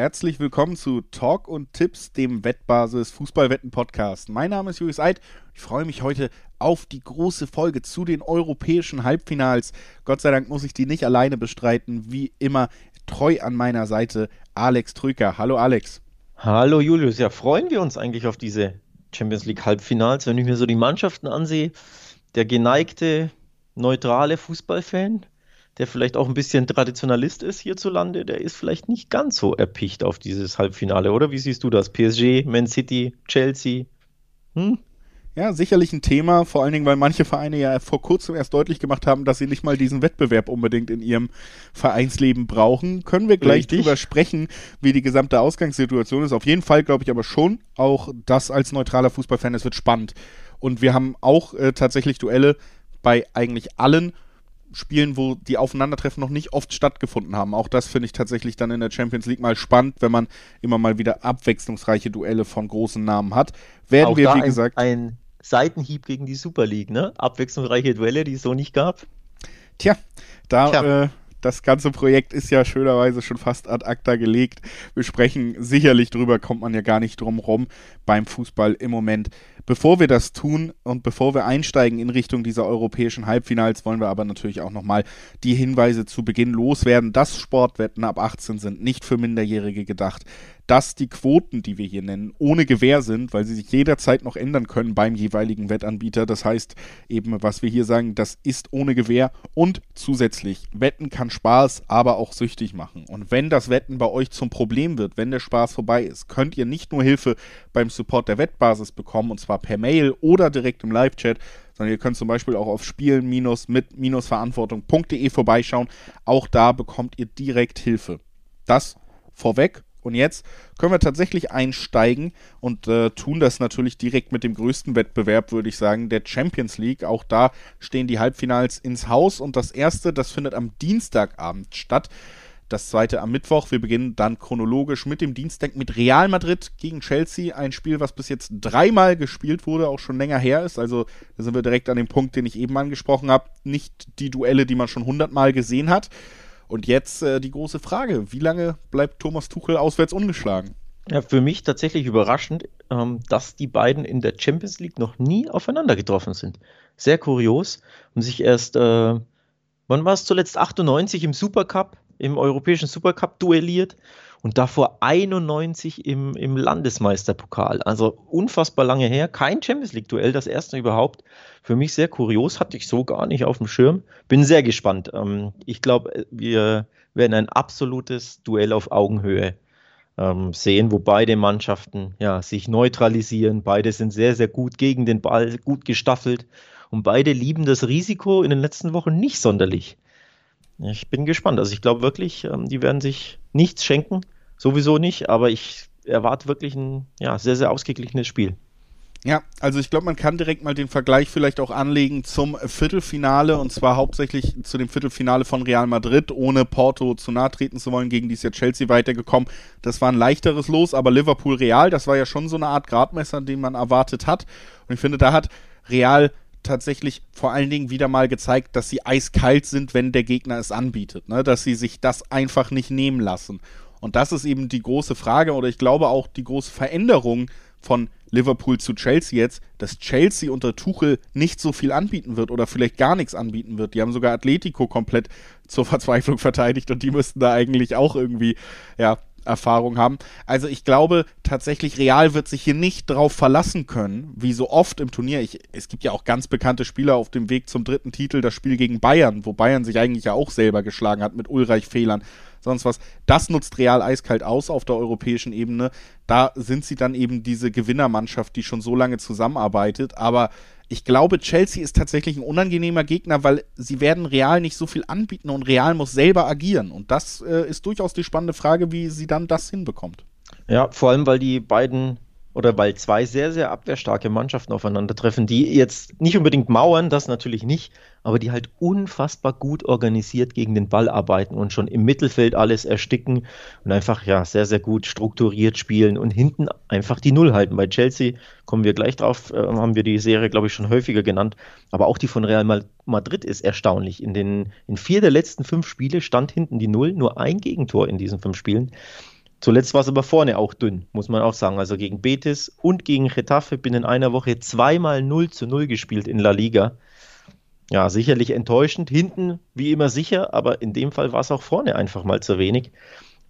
Herzlich willkommen zu Talk und Tipps, dem Wettbasis Fußballwetten Podcast. Mein Name ist Julius Eid. Ich freue mich heute auf die große Folge zu den europäischen Halbfinals. Gott sei Dank muss ich die nicht alleine bestreiten. Wie immer treu an meiner Seite Alex Trüker. Hallo Alex. Hallo Julius. Ja, freuen wir uns eigentlich auf diese Champions League Halbfinals, wenn ich mir so die Mannschaften ansehe. Der geneigte, neutrale Fußballfan der vielleicht auch ein bisschen Traditionalist ist hierzulande, der ist vielleicht nicht ganz so erpicht auf dieses Halbfinale, oder? Wie siehst du das? PSG, Man City, Chelsea? Hm? Ja, sicherlich ein Thema, vor allen Dingen, weil manche Vereine ja vor kurzem erst deutlich gemacht haben, dass sie nicht mal diesen Wettbewerb unbedingt in ihrem Vereinsleben brauchen. Können wir gleich Richtig. drüber sprechen, wie die gesamte Ausgangssituation ist. Auf jeden Fall glaube ich aber schon, auch das als neutraler Fußballfan, es wird spannend. Und wir haben auch äh, tatsächlich Duelle bei eigentlich allen Spielen, wo die Aufeinandertreffen noch nicht oft stattgefunden haben. Auch das finde ich tatsächlich dann in der Champions League mal spannend, wenn man immer mal wieder abwechslungsreiche Duelle von großen Namen hat. Werden Auch wir, wie ein, gesagt. Ein Seitenhieb gegen die Super League, ne? Abwechslungsreiche Duelle, die es so nicht gab. Tja, da Tja. Äh, das ganze Projekt ist ja schönerweise schon fast ad acta gelegt. Wir sprechen sicherlich drüber, kommt man ja gar nicht drum rum beim Fußball im Moment. Bevor wir das tun und bevor wir einsteigen in Richtung dieser europäischen Halbfinals, wollen wir aber natürlich auch nochmal die Hinweise zu Beginn loswerden, dass Sportwetten ab 18 sind, nicht für Minderjährige gedacht dass die Quoten, die wir hier nennen, ohne Gewähr sind, weil sie sich jederzeit noch ändern können beim jeweiligen Wettanbieter. Das heißt eben, was wir hier sagen, das ist ohne Gewähr und zusätzlich, Wetten kann Spaß, aber auch süchtig machen. Und wenn das Wetten bei euch zum Problem wird, wenn der Spaß vorbei ist, könnt ihr nicht nur Hilfe beim Support der Wettbasis bekommen, und zwar per Mail oder direkt im Live-Chat, sondern ihr könnt zum Beispiel auch auf spielen-mit-verantwortung.de vorbeischauen. Auch da bekommt ihr direkt Hilfe. Das vorweg und jetzt können wir tatsächlich einsteigen und äh, tun das natürlich direkt mit dem größten Wettbewerb, würde ich sagen, der Champions League. Auch da stehen die Halbfinals ins Haus und das erste, das findet am Dienstagabend statt. Das zweite am Mittwoch. Wir beginnen dann chronologisch mit dem Dienstag mit Real Madrid gegen Chelsea. Ein Spiel, was bis jetzt dreimal gespielt wurde, auch schon länger her ist. Also da sind wir direkt an dem Punkt, den ich eben angesprochen habe. Nicht die Duelle, die man schon hundertmal gesehen hat. Und jetzt äh, die große Frage: Wie lange bleibt Thomas Tuchel auswärts ungeschlagen? Ja, für mich tatsächlich überraschend, ähm, dass die beiden in der Champions League noch nie aufeinander getroffen sind. Sehr kurios und sich erst, äh, wann war es zuletzt, 98 im Supercup, im europäischen Supercup duelliert und davor 91 im, im Landesmeisterpokal. Also unfassbar lange her. Kein Champions League-Duell, das erste überhaupt. Für mich sehr kurios, hatte ich so gar nicht auf dem Schirm. Bin sehr gespannt. Ähm, ich glaube, wir werden ein absolutes Duell auf Augenhöhe ähm, sehen, wo beide Mannschaften ja, sich neutralisieren. Beide sind sehr, sehr gut gegen den Ball, gut gestaffelt. Und beide lieben das Risiko in den letzten Wochen nicht sonderlich. Ich bin gespannt. Also ich glaube wirklich, ähm, die werden sich nichts schenken. Sowieso nicht, aber ich erwarte wirklich ein ja, sehr, sehr ausgeglichenes Spiel. Ja, also ich glaube, man kann direkt mal den Vergleich vielleicht auch anlegen zum Viertelfinale und zwar hauptsächlich zu dem Viertelfinale von Real Madrid, ohne Porto zu nahe treten zu wollen, gegen die ist ja Chelsea weitergekommen. Das war ein leichteres Los, aber Liverpool Real, das war ja schon so eine Art Gradmesser, den man erwartet hat. Und ich finde, da hat Real tatsächlich vor allen Dingen wieder mal gezeigt, dass sie eiskalt sind, wenn der Gegner es anbietet, ne? dass sie sich das einfach nicht nehmen lassen. Und das ist eben die große Frage oder ich glaube auch die große Veränderung von Liverpool zu Chelsea jetzt, dass Chelsea unter Tuchel nicht so viel anbieten wird oder vielleicht gar nichts anbieten wird. Die haben sogar Atletico komplett zur Verzweiflung verteidigt und die müssten da eigentlich auch irgendwie ja, Erfahrung haben. Also ich glaube tatsächlich, Real wird sich hier nicht drauf verlassen können, wie so oft im Turnier. Ich, es gibt ja auch ganz bekannte Spieler auf dem Weg zum dritten Titel, das Spiel gegen Bayern, wo Bayern sich eigentlich ja auch selber geschlagen hat mit Ulreich-Fehlern, sonst was. Das nutzt Real eiskalt aus auf der europäischen Ebene. Da sind sie dann eben diese Gewinnermannschaft, die schon so lange zusammenarbeitet, aber ich glaube, Chelsea ist tatsächlich ein unangenehmer Gegner, weil sie werden Real nicht so viel anbieten und Real muss selber agieren. Und das äh, ist durchaus die spannende Frage, wie sie dann das hinbekommt. Ja, vor allem, weil die beiden oder weil zwei sehr, sehr abwehrstarke Mannschaften aufeinandertreffen, die jetzt nicht unbedingt mauern, das natürlich nicht, aber die halt unfassbar gut organisiert gegen den Ball arbeiten und schon im Mittelfeld alles ersticken und einfach ja sehr, sehr gut strukturiert spielen und hinten einfach die Null halten. Bei Chelsea kommen wir gleich drauf, äh, haben wir die Serie, glaube ich, schon häufiger genannt, aber auch die von Real Madrid ist erstaunlich. In, den, in vier der letzten fünf Spiele stand hinten die Null, nur ein Gegentor in diesen fünf Spielen. Zuletzt war es aber vorne auch dünn, muss man auch sagen. Also gegen Betis und gegen Getafe bin in einer Woche zweimal 0 zu 0 gespielt in La Liga. Ja, sicherlich enttäuschend. Hinten wie immer sicher, aber in dem Fall war es auch vorne einfach mal zu wenig.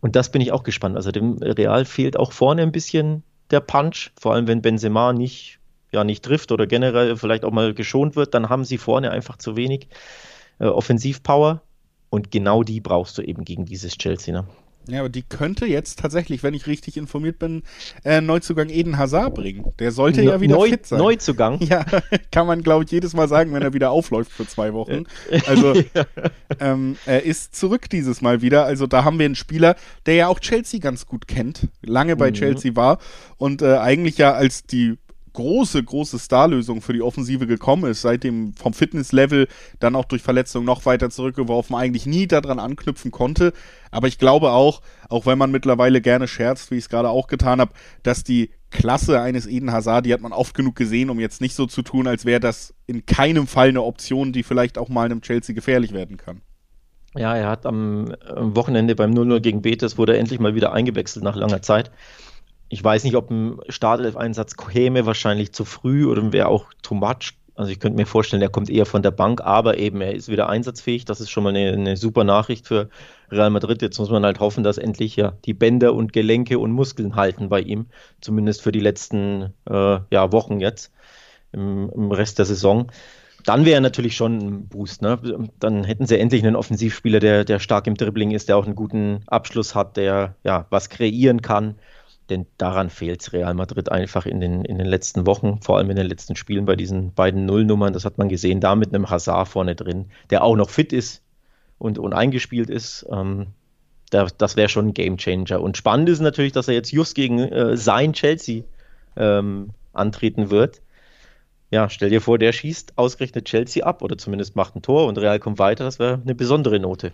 Und das bin ich auch gespannt. Also dem Real fehlt auch vorne ein bisschen der Punch, vor allem wenn Benzema nicht, ja, nicht trifft oder generell vielleicht auch mal geschont wird, dann haben sie vorne einfach zu wenig äh, Offensivpower. Und genau die brauchst du eben gegen dieses Chelsea. Ne? Ja, aber die könnte jetzt tatsächlich, wenn ich richtig informiert bin, äh, Neuzugang Eden Hazard bringen. Der sollte no, ja wieder Neu, fit sein. Neuzugang? Ja, kann man, glaube ich, jedes Mal sagen, wenn er wieder aufläuft für zwei Wochen. Also, ähm, er ist zurück dieses Mal wieder. Also, da haben wir einen Spieler, der ja auch Chelsea ganz gut kennt, lange bei mhm. Chelsea war und äh, eigentlich ja als die große, große Starlösung für die Offensive gekommen ist, seitdem vom Fitnesslevel dann auch durch Verletzungen noch weiter zurückgeworfen, eigentlich nie daran anknüpfen konnte. Aber ich glaube auch, auch wenn man mittlerweile gerne scherzt, wie ich es gerade auch getan habe, dass die Klasse eines Eden Hazard, die hat man oft genug gesehen, um jetzt nicht so zu tun, als wäre das in keinem Fall eine Option, die vielleicht auch mal einem Chelsea gefährlich werden kann. Ja, er hat am, Wochenende beim 0-0 gegen Betis wurde er endlich mal wieder eingewechselt nach langer Zeit ich weiß nicht, ob ein Startelf-Einsatz käme, wahrscheinlich zu früh oder wäre auch too much. Also ich könnte mir vorstellen, er kommt eher von der Bank, aber eben er ist wieder einsatzfähig. Das ist schon mal eine, eine, super Nachricht für Real Madrid. Jetzt muss man halt hoffen, dass endlich ja die Bänder und Gelenke und Muskeln halten bei ihm, zumindest für die letzten äh, ja, Wochen jetzt im, im Rest der Saison. Dann wäre natürlich schon ein Boost. Ne? Dann hätten sie endlich einen Offensivspieler, der, der stark im Dribbling ist, der auch einen guten Abschluss hat, der ja was kreieren kann denn daran fehlt Real Madrid einfach in den, in den letzten Wochen, vor allem in den letzten Spielen bei diesen beiden Nullnummern. Das hat man gesehen, da mit einem Hazard vorne drin, der auch noch fit ist und, und eingespielt ist. Ähm, da, das wäre schon ein Gamechanger. Und spannend ist natürlich, dass er jetzt just gegen äh, sein Chelsea ähm, antreten wird. Ja, stell dir vor, der schießt ausgerechnet Chelsea ab oder zumindest macht ein Tor und Real kommt weiter. Das wäre eine besondere Note.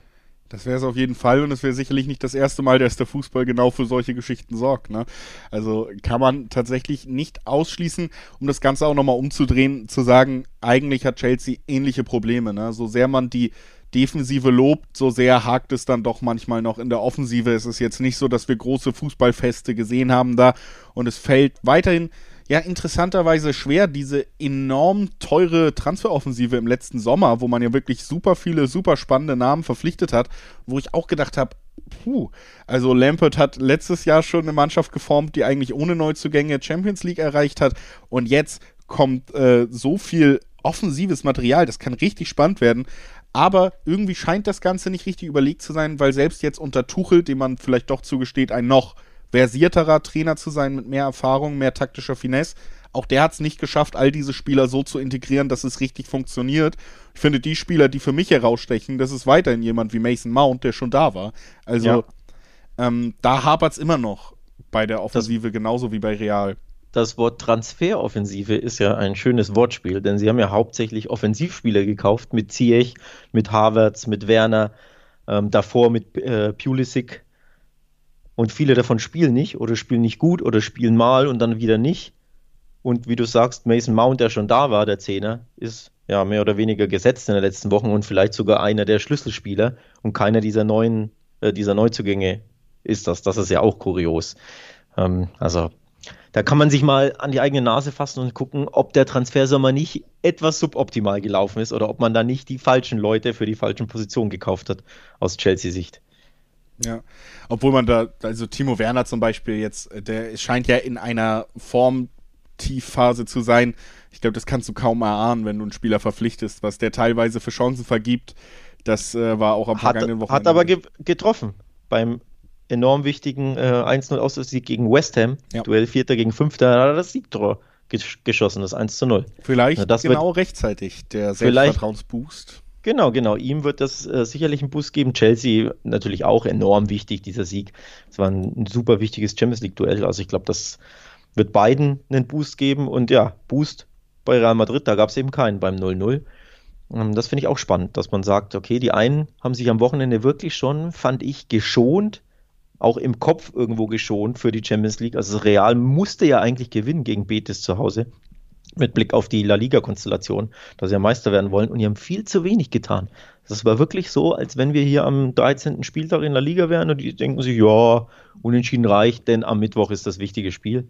Das wäre es auf jeden Fall und es wäre sicherlich nicht das erste Mal, dass der Fußball genau für solche Geschichten sorgt. Ne? Also kann man tatsächlich nicht ausschließen, um das Ganze auch nochmal umzudrehen, zu sagen, eigentlich hat Chelsea ähnliche Probleme. Ne? So sehr man die Defensive lobt, so sehr hakt es dann doch manchmal noch in der Offensive. Es ist jetzt nicht so, dass wir große Fußballfeste gesehen haben da und es fällt weiterhin ja interessanterweise schwer, diese enorm teure Transferoffensive im letzten Sommer, wo man ja wirklich super viele, super spannende Namen verpflichtet hat, wo ich auch gedacht habe, puh, also Lampert hat letztes Jahr schon eine Mannschaft geformt, die eigentlich ohne Neuzugänge Champions League erreicht hat und jetzt kommt äh, so viel offensives Material, das kann richtig spannend werden. Aber irgendwie scheint das Ganze nicht richtig überlegt zu sein, weil selbst jetzt unter Tuchel, dem man vielleicht doch zugesteht, ein noch versierterer Trainer zu sein mit mehr Erfahrung, mehr taktischer Finesse. Auch der hat es nicht geschafft, all diese Spieler so zu integrieren, dass es richtig funktioniert. Ich finde, die Spieler, die für mich herausstechen, das ist weiterhin jemand wie Mason Mount, der schon da war. Also ja. ähm, da hapert es immer noch bei der Offensive, das, genauso wie bei Real. Das Wort Transferoffensive ist ja ein schönes Wortspiel, denn sie haben ja hauptsächlich Offensivspieler gekauft mit Ziyech, mit Havertz, mit Werner, ähm, davor mit äh, Pulisic und viele davon spielen nicht oder spielen nicht gut oder spielen mal und dann wieder nicht. Und wie du sagst, Mason Mount, der schon da war, der Zehner, ist ja mehr oder weniger gesetzt in den letzten Wochen und vielleicht sogar einer der Schlüsselspieler und keiner dieser neuen, äh, dieser Neuzugänge ist das. Das ist ja auch kurios. Ähm, also da kann man sich mal an die eigene Nase fassen und gucken, ob der Transfersommer nicht etwas suboptimal gelaufen ist oder ob man da nicht die falschen Leute für die falschen Positionen gekauft hat aus Chelsea-Sicht. Ja, obwohl man da, also Timo Werner zum Beispiel jetzt, äh, der scheint ja in einer Formtiefphase zu sein. Ich glaube, das kannst du kaum erahnen, wenn du einen Spieler verpflichtest, was der teilweise für Chancen vergibt. Das äh, war auch am vergangenen Wochenende. Hat aber ge getroffen beim enorm wichtigen äh, 1-0 Auswärtssieg gegen West Ham. Ja. Duell Vierter gegen Fünfter, hat er das Siegtor geschossen, das 1 0. Vielleicht Na, genau rechtzeitig, der Selbstvertrauensboost. Genau, genau. Ihm wird das äh, sicherlich einen Boost geben. Chelsea natürlich auch enorm wichtig, dieser Sieg. Es war ein, ein super wichtiges Champions League-Duell. Also ich glaube, das wird beiden einen Boost geben. Und ja, Boost bei Real Madrid, da gab es eben keinen beim 0-0. Ähm, das finde ich auch spannend, dass man sagt, okay, die einen haben sich am Wochenende wirklich schon, fand ich, geschont, auch im Kopf irgendwo geschont für die Champions League. Also Real musste ja eigentlich gewinnen gegen Betis zu Hause. Mit Blick auf die La Liga-Konstellation, dass sie ja Meister werden wollen und die haben viel zu wenig getan. Das war wirklich so, als wenn wir hier am 13. Spieltag in La Liga wären und die denken sich, ja, unentschieden reicht, denn am Mittwoch ist das wichtige Spiel.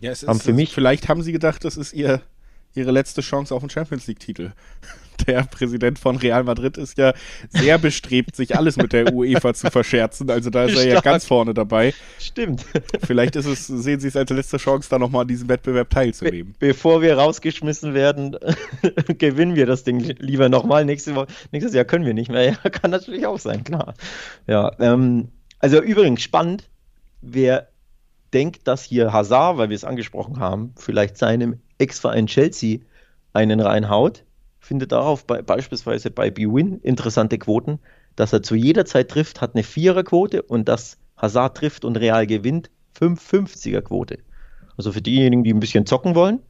Ja, es ist, für mich, vielleicht haben sie gedacht, das ist ihr, ihre letzte Chance auf einen Champions League-Titel der Präsident von Real Madrid ist ja sehr bestrebt, sich alles mit der UEFA zu verscherzen. Also da ist Stark. er ja ganz vorne dabei. Stimmt. Vielleicht ist es, sehen Sie es als letzte Chance, da nochmal an diesem Wettbewerb teilzunehmen. Be bevor wir rausgeschmissen werden, gewinnen wir das Ding lieber nochmal. Nächste nächstes Jahr können wir nicht mehr. Ja, kann natürlich auch sein, klar. Ja, ähm, also übrigens spannend, wer denkt, dass hier Hazard, weil wir es angesprochen haben, vielleicht seinem Ex-Verein Chelsea einen reinhaut, findet darauf bei, beispielsweise bei BWin interessante Quoten, dass er zu jeder Zeit trifft, hat eine Viererquote und dass Hazard trifft und Real gewinnt, 550er Quote. Also für diejenigen, die ein bisschen zocken wollen,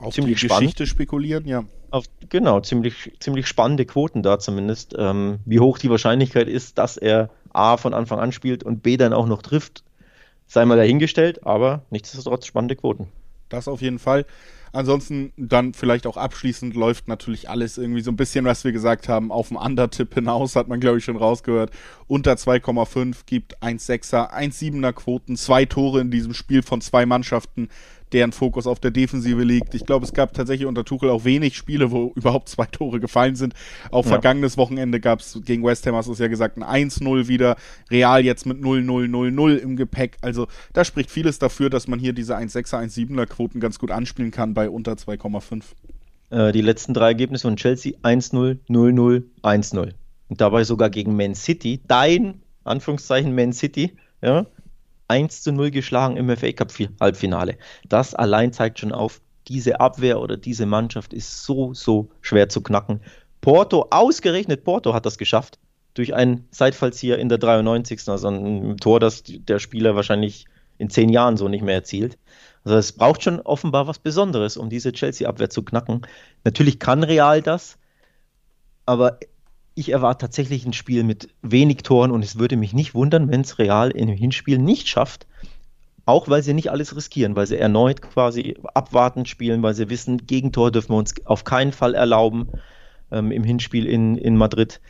auf ziemlich die spannend. Geschichte spekulieren, ja. Auf, genau, ziemlich, ziemlich spannende Quoten da zumindest. Ähm, wie hoch die Wahrscheinlichkeit ist, dass er A von Anfang an spielt und B dann auch noch trifft, sei mal dahingestellt, aber nichtsdestotrotz spannende Quoten. Das auf jeden Fall. Ansonsten dann vielleicht auch abschließend läuft natürlich alles irgendwie so ein bisschen, was wir gesagt haben, auf dem Undertipp hinaus, hat man glaube ich schon rausgehört. Unter 2,5 gibt 1,6er, 1,7er Quoten, zwei Tore in diesem Spiel von zwei Mannschaften, deren Fokus auf der Defensive liegt. Ich glaube, es gab tatsächlich unter Tuchel auch wenig Spiele, wo überhaupt zwei Tore gefallen sind. Auch ja. vergangenes Wochenende gab es gegen West Ham, hast du es ja gesagt, ein 1-0 wieder. Real jetzt mit 0-0-0-0 im Gepäck. Also da spricht vieles dafür, dass man hier diese 1-6er, 1-7er Quoten ganz gut anspielen kann bei unter 2,5. Äh, die letzten drei Ergebnisse von Chelsea 1-0, 0-0, 1-0. Und dabei sogar gegen Man City, dein Anführungszeichen Man City, ja, 1 zu 0 geschlagen im FA Cup Halbfinale. Das allein zeigt schon auf, diese Abwehr oder diese Mannschaft ist so, so schwer zu knacken. Porto, ausgerechnet Porto hat das geschafft. Durch einen Seitfallzieher in der 93. Also ein Tor, das der Spieler wahrscheinlich in zehn Jahren so nicht mehr erzielt. Also es braucht schon offenbar was Besonderes, um diese Chelsea-Abwehr zu knacken. Natürlich kann Real das, aber ich erwarte tatsächlich ein Spiel mit wenig Toren und es würde mich nicht wundern, wenn es Real im Hinspiel nicht schafft. Auch weil sie nicht alles riskieren, weil sie erneut quasi abwartend spielen, weil sie wissen, Gegentor dürfen wir uns auf keinen Fall erlauben ähm, im Hinspiel in, in Madrid.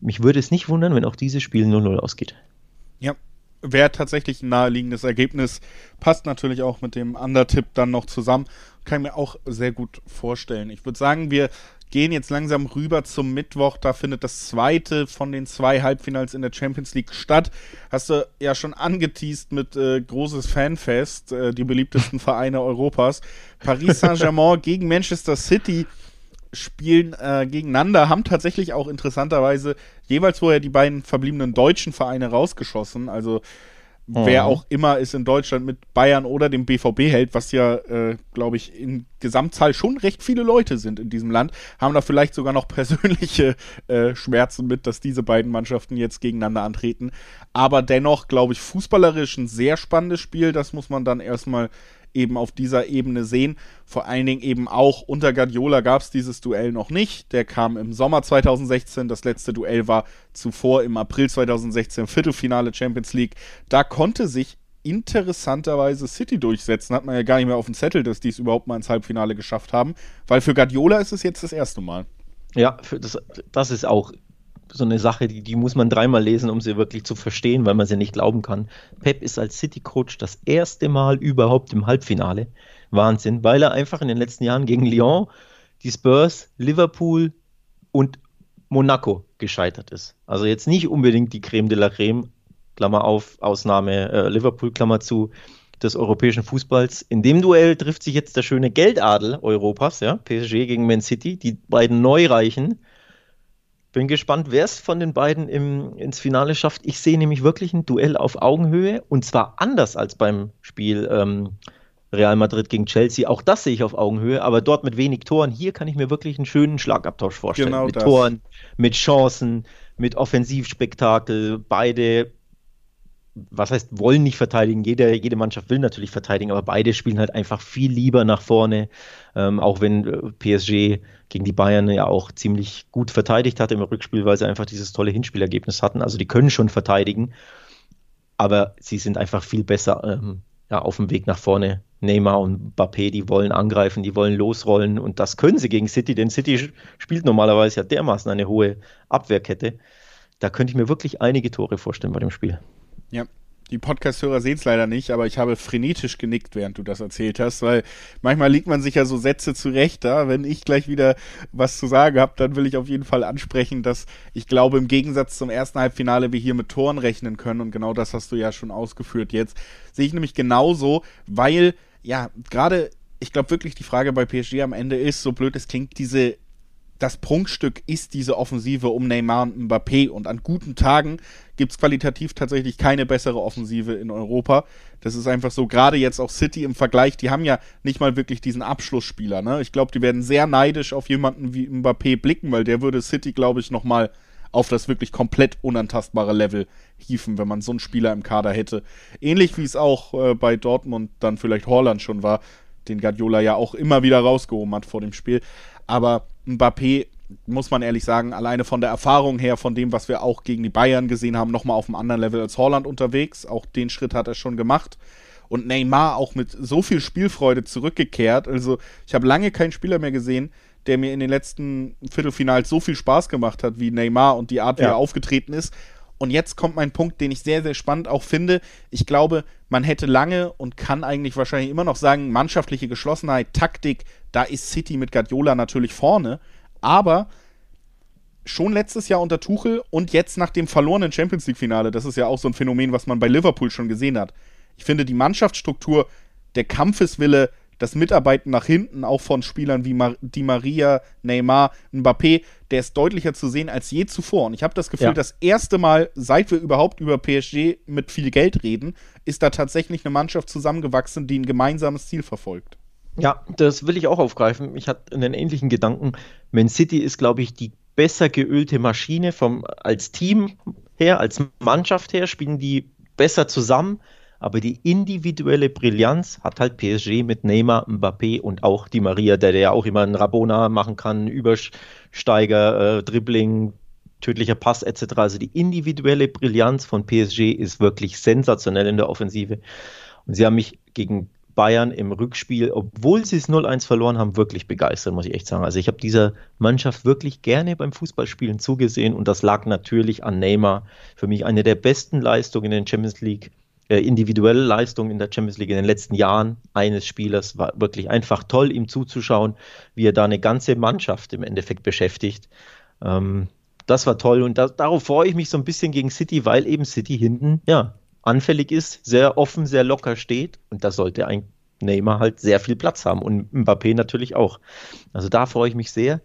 Mich würde es nicht wundern, wenn auch dieses Spiel 0-0 ausgeht. Ja, wäre tatsächlich ein naheliegendes Ergebnis. Passt natürlich auch mit dem Undertipp dann noch zusammen. Kann ich mir auch sehr gut vorstellen. Ich würde sagen, wir gehen jetzt langsam rüber zum Mittwoch. Da findet das zweite von den zwei Halbfinals in der Champions League statt. Hast du ja schon angeteased mit äh, großes Fanfest, äh, die beliebtesten Vereine Europas. Paris Saint-Germain gegen Manchester City spielen äh, gegeneinander, haben tatsächlich auch interessanterweise jeweils vorher die beiden verbliebenen deutschen Vereine rausgeschossen. Also Mhm. Wer auch immer es in Deutschland mit Bayern oder dem BVB hält, was ja, äh, glaube ich, in Gesamtzahl schon recht viele Leute sind in diesem Land, haben da vielleicht sogar noch persönliche äh, Schmerzen mit, dass diese beiden Mannschaften jetzt gegeneinander antreten. Aber dennoch, glaube ich, fußballerisch ein sehr spannendes Spiel. Das muss man dann erstmal eben auf dieser Ebene sehen. Vor allen Dingen eben auch unter Guardiola gab es dieses Duell noch nicht. Der kam im Sommer 2016. Das letzte Duell war zuvor im April 2016 Viertelfinale Champions League. Da konnte sich interessanterweise City durchsetzen. Hat man ja gar nicht mehr auf dem Zettel, dass die es überhaupt mal ins Halbfinale geschafft haben. Weil für Guardiola ist es jetzt das erste Mal. Ja, das, das ist auch so eine Sache, die, die muss man dreimal lesen, um sie wirklich zu verstehen, weil man sie nicht glauben kann. Pep ist als City-Coach das erste Mal überhaupt im Halbfinale. Wahnsinn, weil er einfach in den letzten Jahren gegen Lyon, die Spurs, Liverpool und Monaco gescheitert ist. Also jetzt nicht unbedingt die Creme de la Creme, Klammer auf, Ausnahme äh, Liverpool, Klammer zu, des europäischen Fußballs. In dem Duell trifft sich jetzt der schöne Geldadel Europas, ja, PSG gegen Man City, die beiden Neureichen bin gespannt, wer es von den beiden im, ins Finale schafft. Ich sehe nämlich wirklich ein Duell auf Augenhöhe und zwar anders als beim Spiel ähm, Real Madrid gegen Chelsea. Auch das sehe ich auf Augenhöhe, aber dort mit wenig Toren. Hier kann ich mir wirklich einen schönen Schlagabtausch vorstellen. Genau mit das. Toren, mit Chancen, mit Offensivspektakel. Beide was heißt, wollen nicht verteidigen. Jede, jede Mannschaft will natürlich verteidigen, aber beide spielen halt einfach viel lieber nach vorne. Ähm, auch wenn äh, PSG gegen die Bayern ja auch ziemlich gut verteidigt hat im Rückspiel, weil sie einfach dieses tolle Hinspielergebnis hatten. Also die können schon verteidigen, aber sie sind einfach viel besser ähm, ja, auf dem Weg nach vorne Neymar und Mbappé, die wollen angreifen, die wollen losrollen und das können sie gegen City, denn City spielt normalerweise ja dermaßen eine hohe Abwehrkette. Da könnte ich mir wirklich einige Tore vorstellen bei dem Spiel. Ja, die Podcast-Hörer sehen es leider nicht, aber ich habe frenetisch genickt, während du das erzählt hast, weil manchmal liegt man sich ja so Sätze zurecht da. Wenn ich gleich wieder was zu sagen habe, dann will ich auf jeden Fall ansprechen, dass ich glaube, im Gegensatz zum ersten Halbfinale wir hier mit Toren rechnen können und genau das hast du ja schon ausgeführt jetzt. Sehe ich nämlich genauso, weil, ja, gerade, ich glaube wirklich, die Frage bei PSG am Ende ist, so blöd es klingt, diese das Prunkstück ist diese Offensive um Neymar und Mbappé. Und an guten Tagen gibt es qualitativ tatsächlich keine bessere Offensive in Europa. Das ist einfach so, gerade jetzt auch City im Vergleich, die haben ja nicht mal wirklich diesen Abschlussspieler. Ne? Ich glaube, die werden sehr neidisch auf jemanden wie Mbappé blicken, weil der würde City, glaube ich, nochmal auf das wirklich komplett unantastbare Level hieven, wenn man so einen Spieler im Kader hätte. Ähnlich wie es auch äh, bei Dortmund dann vielleicht Holland schon war, den Guardiola ja auch immer wieder rausgehoben hat vor dem Spiel. Aber Mbappé, muss man ehrlich sagen, alleine von der Erfahrung her, von dem, was wir auch gegen die Bayern gesehen haben, nochmal auf einem anderen Level als Holland unterwegs. Auch den Schritt hat er schon gemacht. Und Neymar auch mit so viel Spielfreude zurückgekehrt. Also, ich habe lange keinen Spieler mehr gesehen, der mir in den letzten Viertelfinals so viel Spaß gemacht hat wie Neymar und die Art, wie ja. er aufgetreten ist. Und jetzt kommt mein Punkt, den ich sehr, sehr spannend auch finde. Ich glaube, man hätte lange und kann eigentlich wahrscheinlich immer noch sagen, mannschaftliche Geschlossenheit, Taktik, da ist City mit Guardiola natürlich vorne. Aber schon letztes Jahr unter Tuchel und jetzt nach dem verlorenen Champions League-Finale, das ist ja auch so ein Phänomen, was man bei Liverpool schon gesehen hat. Ich finde, die Mannschaftsstruktur, der Kampfeswille, das Mitarbeiten nach hinten, auch von Spielern wie Mar Di Maria, Neymar, Mbappé, der ist deutlicher zu sehen als je zuvor. Und ich habe das Gefühl, ja. das erste Mal, seit wir überhaupt über PSG mit viel Geld reden, ist da tatsächlich eine Mannschaft zusammengewachsen, die ein gemeinsames Ziel verfolgt. Ja, das will ich auch aufgreifen. Ich hatte einen ähnlichen Gedanken. Man City ist, glaube ich, die besser geölte Maschine vom, als Team her, als Mannschaft her, spielen die besser zusammen aber die individuelle Brillanz hat halt PSG mit Neymar, Mbappé und auch die Maria, der, der ja auch immer einen Rabona machen kann, Übersteiger, äh, Dribbling, tödlicher Pass etc. Also die individuelle Brillanz von PSG ist wirklich sensationell in der Offensive. Und sie haben mich gegen Bayern im Rückspiel, obwohl sie es 0-1 verloren haben, wirklich begeistert, muss ich echt sagen. Also ich habe dieser Mannschaft wirklich gerne beim Fußballspielen zugesehen und das lag natürlich an Neymar. Für mich eine der besten Leistungen in der Champions League äh, individuelle Leistung in der Champions League in den letzten Jahren eines Spielers war wirklich einfach toll, ihm zuzuschauen, wie er da eine ganze Mannschaft im Endeffekt beschäftigt. Ähm, das war toll und da, darauf freue ich mich so ein bisschen gegen City, weil eben City hinten ja anfällig ist, sehr offen, sehr locker steht und da sollte ein Neymar halt sehr viel Platz haben und Mbappé natürlich auch. Also da freue ich mich sehr.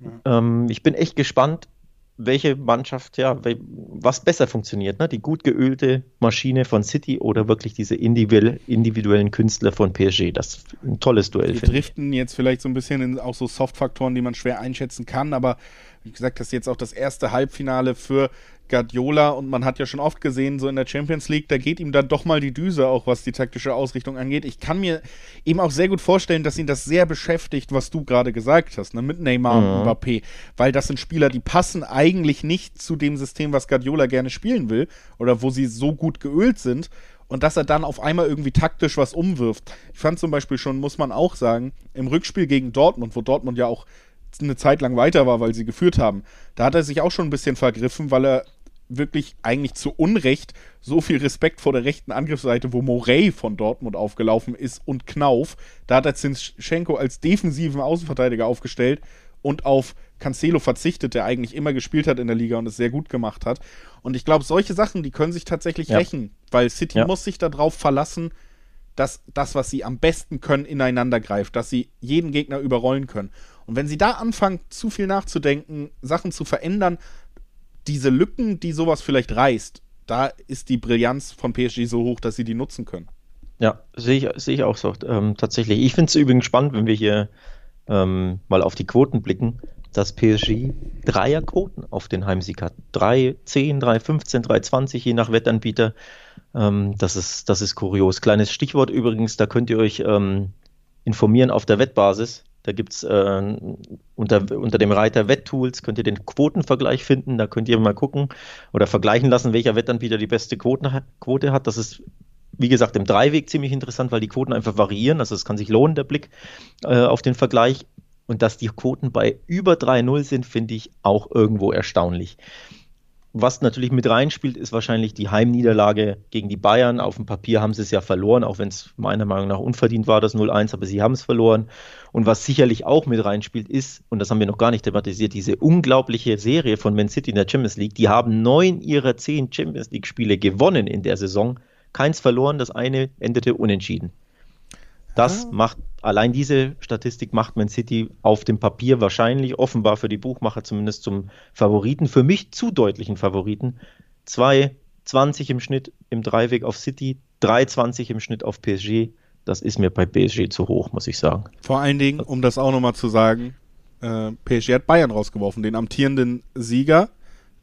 Ja. Ähm, ich bin echt gespannt, welche Mannschaft, ja, was besser funktioniert, ne? Die gut geölte Maschine von City oder wirklich diese individuellen Künstler von PSG. Das ist ein tolles Duell. Wir driften jetzt vielleicht so ein bisschen in auch so Soft-Faktoren, die man schwer einschätzen kann, aber wie gesagt, das ist jetzt auch das erste Halbfinale für Guardiola und man hat ja schon oft gesehen, so in der Champions League, da geht ihm dann doch mal die Düse, auch was die taktische Ausrichtung angeht. Ich kann mir eben auch sehr gut vorstellen, dass ihn das sehr beschäftigt, was du gerade gesagt hast, ne, mit Neymar mhm. und Mbappé, weil das sind Spieler, die passen eigentlich nicht zu dem System, was Guardiola gerne spielen will oder wo sie so gut geölt sind und dass er dann auf einmal irgendwie taktisch was umwirft. Ich fand zum Beispiel schon, muss man auch sagen, im Rückspiel gegen Dortmund, wo Dortmund ja auch eine Zeit lang weiter war, weil sie geführt haben, da hat er sich auch schon ein bisschen vergriffen, weil er wirklich eigentlich zu Unrecht so viel Respekt vor der rechten Angriffsseite, wo Morey von Dortmund aufgelaufen ist und Knauf. Da hat er Zinschenko als defensiven Außenverteidiger aufgestellt und auf Cancelo verzichtet, der eigentlich immer gespielt hat in der Liga und es sehr gut gemacht hat. Und ich glaube, solche Sachen, die können sich tatsächlich ja. rächen, weil City ja. muss sich darauf verlassen, dass das, was sie am besten können, ineinander greift, dass sie jeden Gegner überrollen können. Und wenn sie da anfangen, zu viel nachzudenken, Sachen zu verändern, diese Lücken, die sowas vielleicht reißt, da ist die Brillanz von PSG so hoch, dass sie die nutzen können. Ja, sehe ich, seh ich auch so. Ähm, tatsächlich. Ich finde es übrigens spannend, wenn wir hier ähm, mal auf die Quoten blicken, dass PSG Dreierquoten auf den Heimsieg hat. 3, 10, 3, 15, 3, 20, je nach Wettanbieter. Ähm, das, ist, das ist kurios. Kleines Stichwort übrigens, da könnt ihr euch ähm, informieren auf der Wettbasis. Da gibt es äh, unter, unter dem Reiter Wetttools könnt ihr den Quotenvergleich finden. Da könnt ihr mal gucken oder vergleichen lassen, welcher Wettanbieter die beste Quoten, Quote hat. Das ist wie gesagt, im Dreiweg ziemlich interessant, weil die Quoten einfach variieren. Also es kann sich lohnen, der Blick äh, auf den Vergleich. Und dass die Quoten bei über 3-0 sind, finde ich auch irgendwo erstaunlich. Was natürlich mit reinspielt, ist wahrscheinlich die Heimniederlage gegen die Bayern. Auf dem Papier haben sie es ja verloren, auch wenn es meiner Meinung nach unverdient war, das 0-1, aber sie haben es verloren. Und was sicherlich auch mit reinspielt, ist, und das haben wir noch gar nicht thematisiert, diese unglaubliche Serie von Man City in der Champions League. Die haben neun ihrer zehn Champions League-Spiele gewonnen in der Saison. Keins verloren, das eine endete unentschieden. Das ah. macht, allein diese Statistik macht Man City auf dem Papier wahrscheinlich, offenbar für die Buchmacher zumindest zum Favoriten, für mich zu deutlichen Favoriten. 2,20 im Schnitt im Dreiweg auf City, 3,20 im Schnitt auf PSG. Das ist mir bei PSG zu hoch, muss ich sagen. Vor allen Dingen, um das auch nochmal zu sagen, äh, PSG hat Bayern rausgeworfen, den amtierenden Sieger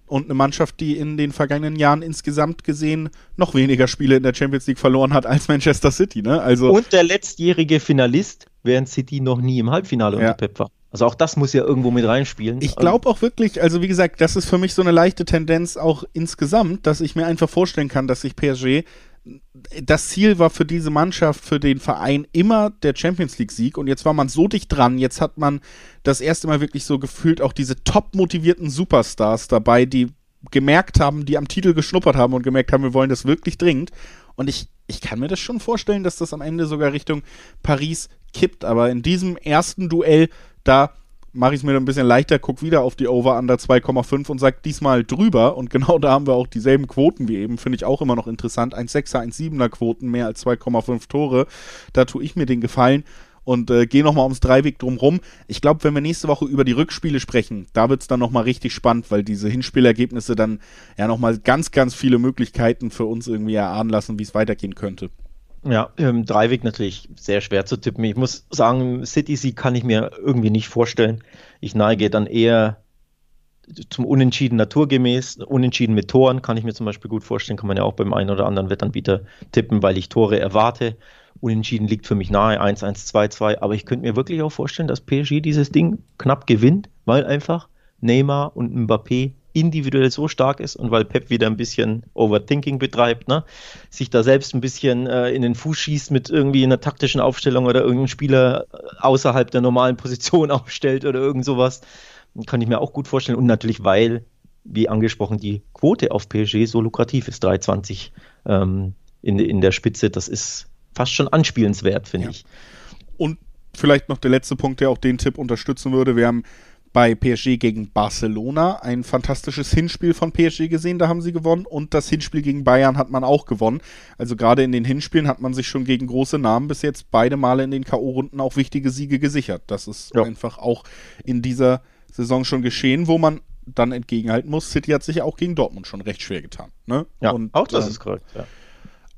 und eine Mannschaft, die in den vergangenen Jahren insgesamt gesehen noch weniger Spiele in der Champions League verloren hat als Manchester City. Ne? Also und der letztjährige Finalist, während City noch nie im Halbfinale ja. unter Pep war. Also auch das muss ja irgendwo mit reinspielen. Ich glaube auch wirklich, also wie gesagt, das ist für mich so eine leichte Tendenz auch insgesamt, dass ich mir einfach vorstellen kann, dass sich PSG das Ziel war für diese Mannschaft, für den Verein immer der Champions League-Sieg und jetzt war man so dicht dran. Jetzt hat man das erste Mal wirklich so gefühlt auch diese top motivierten Superstars dabei, die gemerkt haben, die am Titel geschnuppert haben und gemerkt haben, wir wollen das wirklich dringend. Und ich, ich kann mir das schon vorstellen, dass das am Ende sogar Richtung Paris kippt. Aber in diesem ersten Duell, da mache ich es mir ein bisschen leichter, guck wieder auf die Over-Under 2,5 und sag diesmal drüber. Und genau da haben wir auch dieselben Quoten wie eben. Finde ich auch immer noch interessant. Ein 6er, ein 7er Quoten, mehr als 2,5 Tore. Da tue ich mir den Gefallen und äh, gehe nochmal ums Dreiweg drumrum. Ich glaube, wenn wir nächste Woche über die Rückspiele sprechen, da wird es dann nochmal richtig spannend, weil diese Hinspielergebnisse dann ja nochmal ganz, ganz viele Möglichkeiten für uns irgendwie erahnen lassen, wie es weitergehen könnte. Ja, ähm, Dreiweg natürlich sehr schwer zu tippen. Ich muss sagen, City-Sieg kann ich mir irgendwie nicht vorstellen. Ich neige dann eher zum Unentschieden naturgemäß. Unentschieden mit Toren kann ich mir zum Beispiel gut vorstellen. Kann man ja auch beim einen oder anderen Wettanbieter tippen, weil ich Tore erwarte. Unentschieden liegt für mich nahe, 1-1, 2-2. Aber ich könnte mir wirklich auch vorstellen, dass PSG dieses Ding knapp gewinnt, weil einfach Neymar und Mbappé individuell so stark ist und weil Pep wieder ein bisschen Overthinking betreibt, ne? sich da selbst ein bisschen äh, in den Fuß schießt mit irgendwie einer taktischen Aufstellung oder irgendein Spieler äh, außerhalb der normalen Position aufstellt oder irgend sowas, kann ich mir auch gut vorstellen. Und natürlich, weil, wie angesprochen, die Quote auf PSG so lukrativ ist, 3,20 ähm, in, in der Spitze, das ist fast schon anspielenswert, finde ja. ich. Und vielleicht noch der letzte Punkt, der auch den Tipp unterstützen würde. Wir haben bei PSG gegen Barcelona ein fantastisches Hinspiel von PSG gesehen, da haben sie gewonnen und das Hinspiel gegen Bayern hat man auch gewonnen. Also gerade in den Hinspielen hat man sich schon gegen große Namen bis jetzt beide Male in den KO-Runden auch wichtige Siege gesichert. Das ist ja. einfach auch in dieser Saison schon geschehen, wo man dann entgegenhalten muss. City hat sich ja auch gegen Dortmund schon recht schwer getan. Ne? Ja, und, auch das äh, ist korrekt. Ja.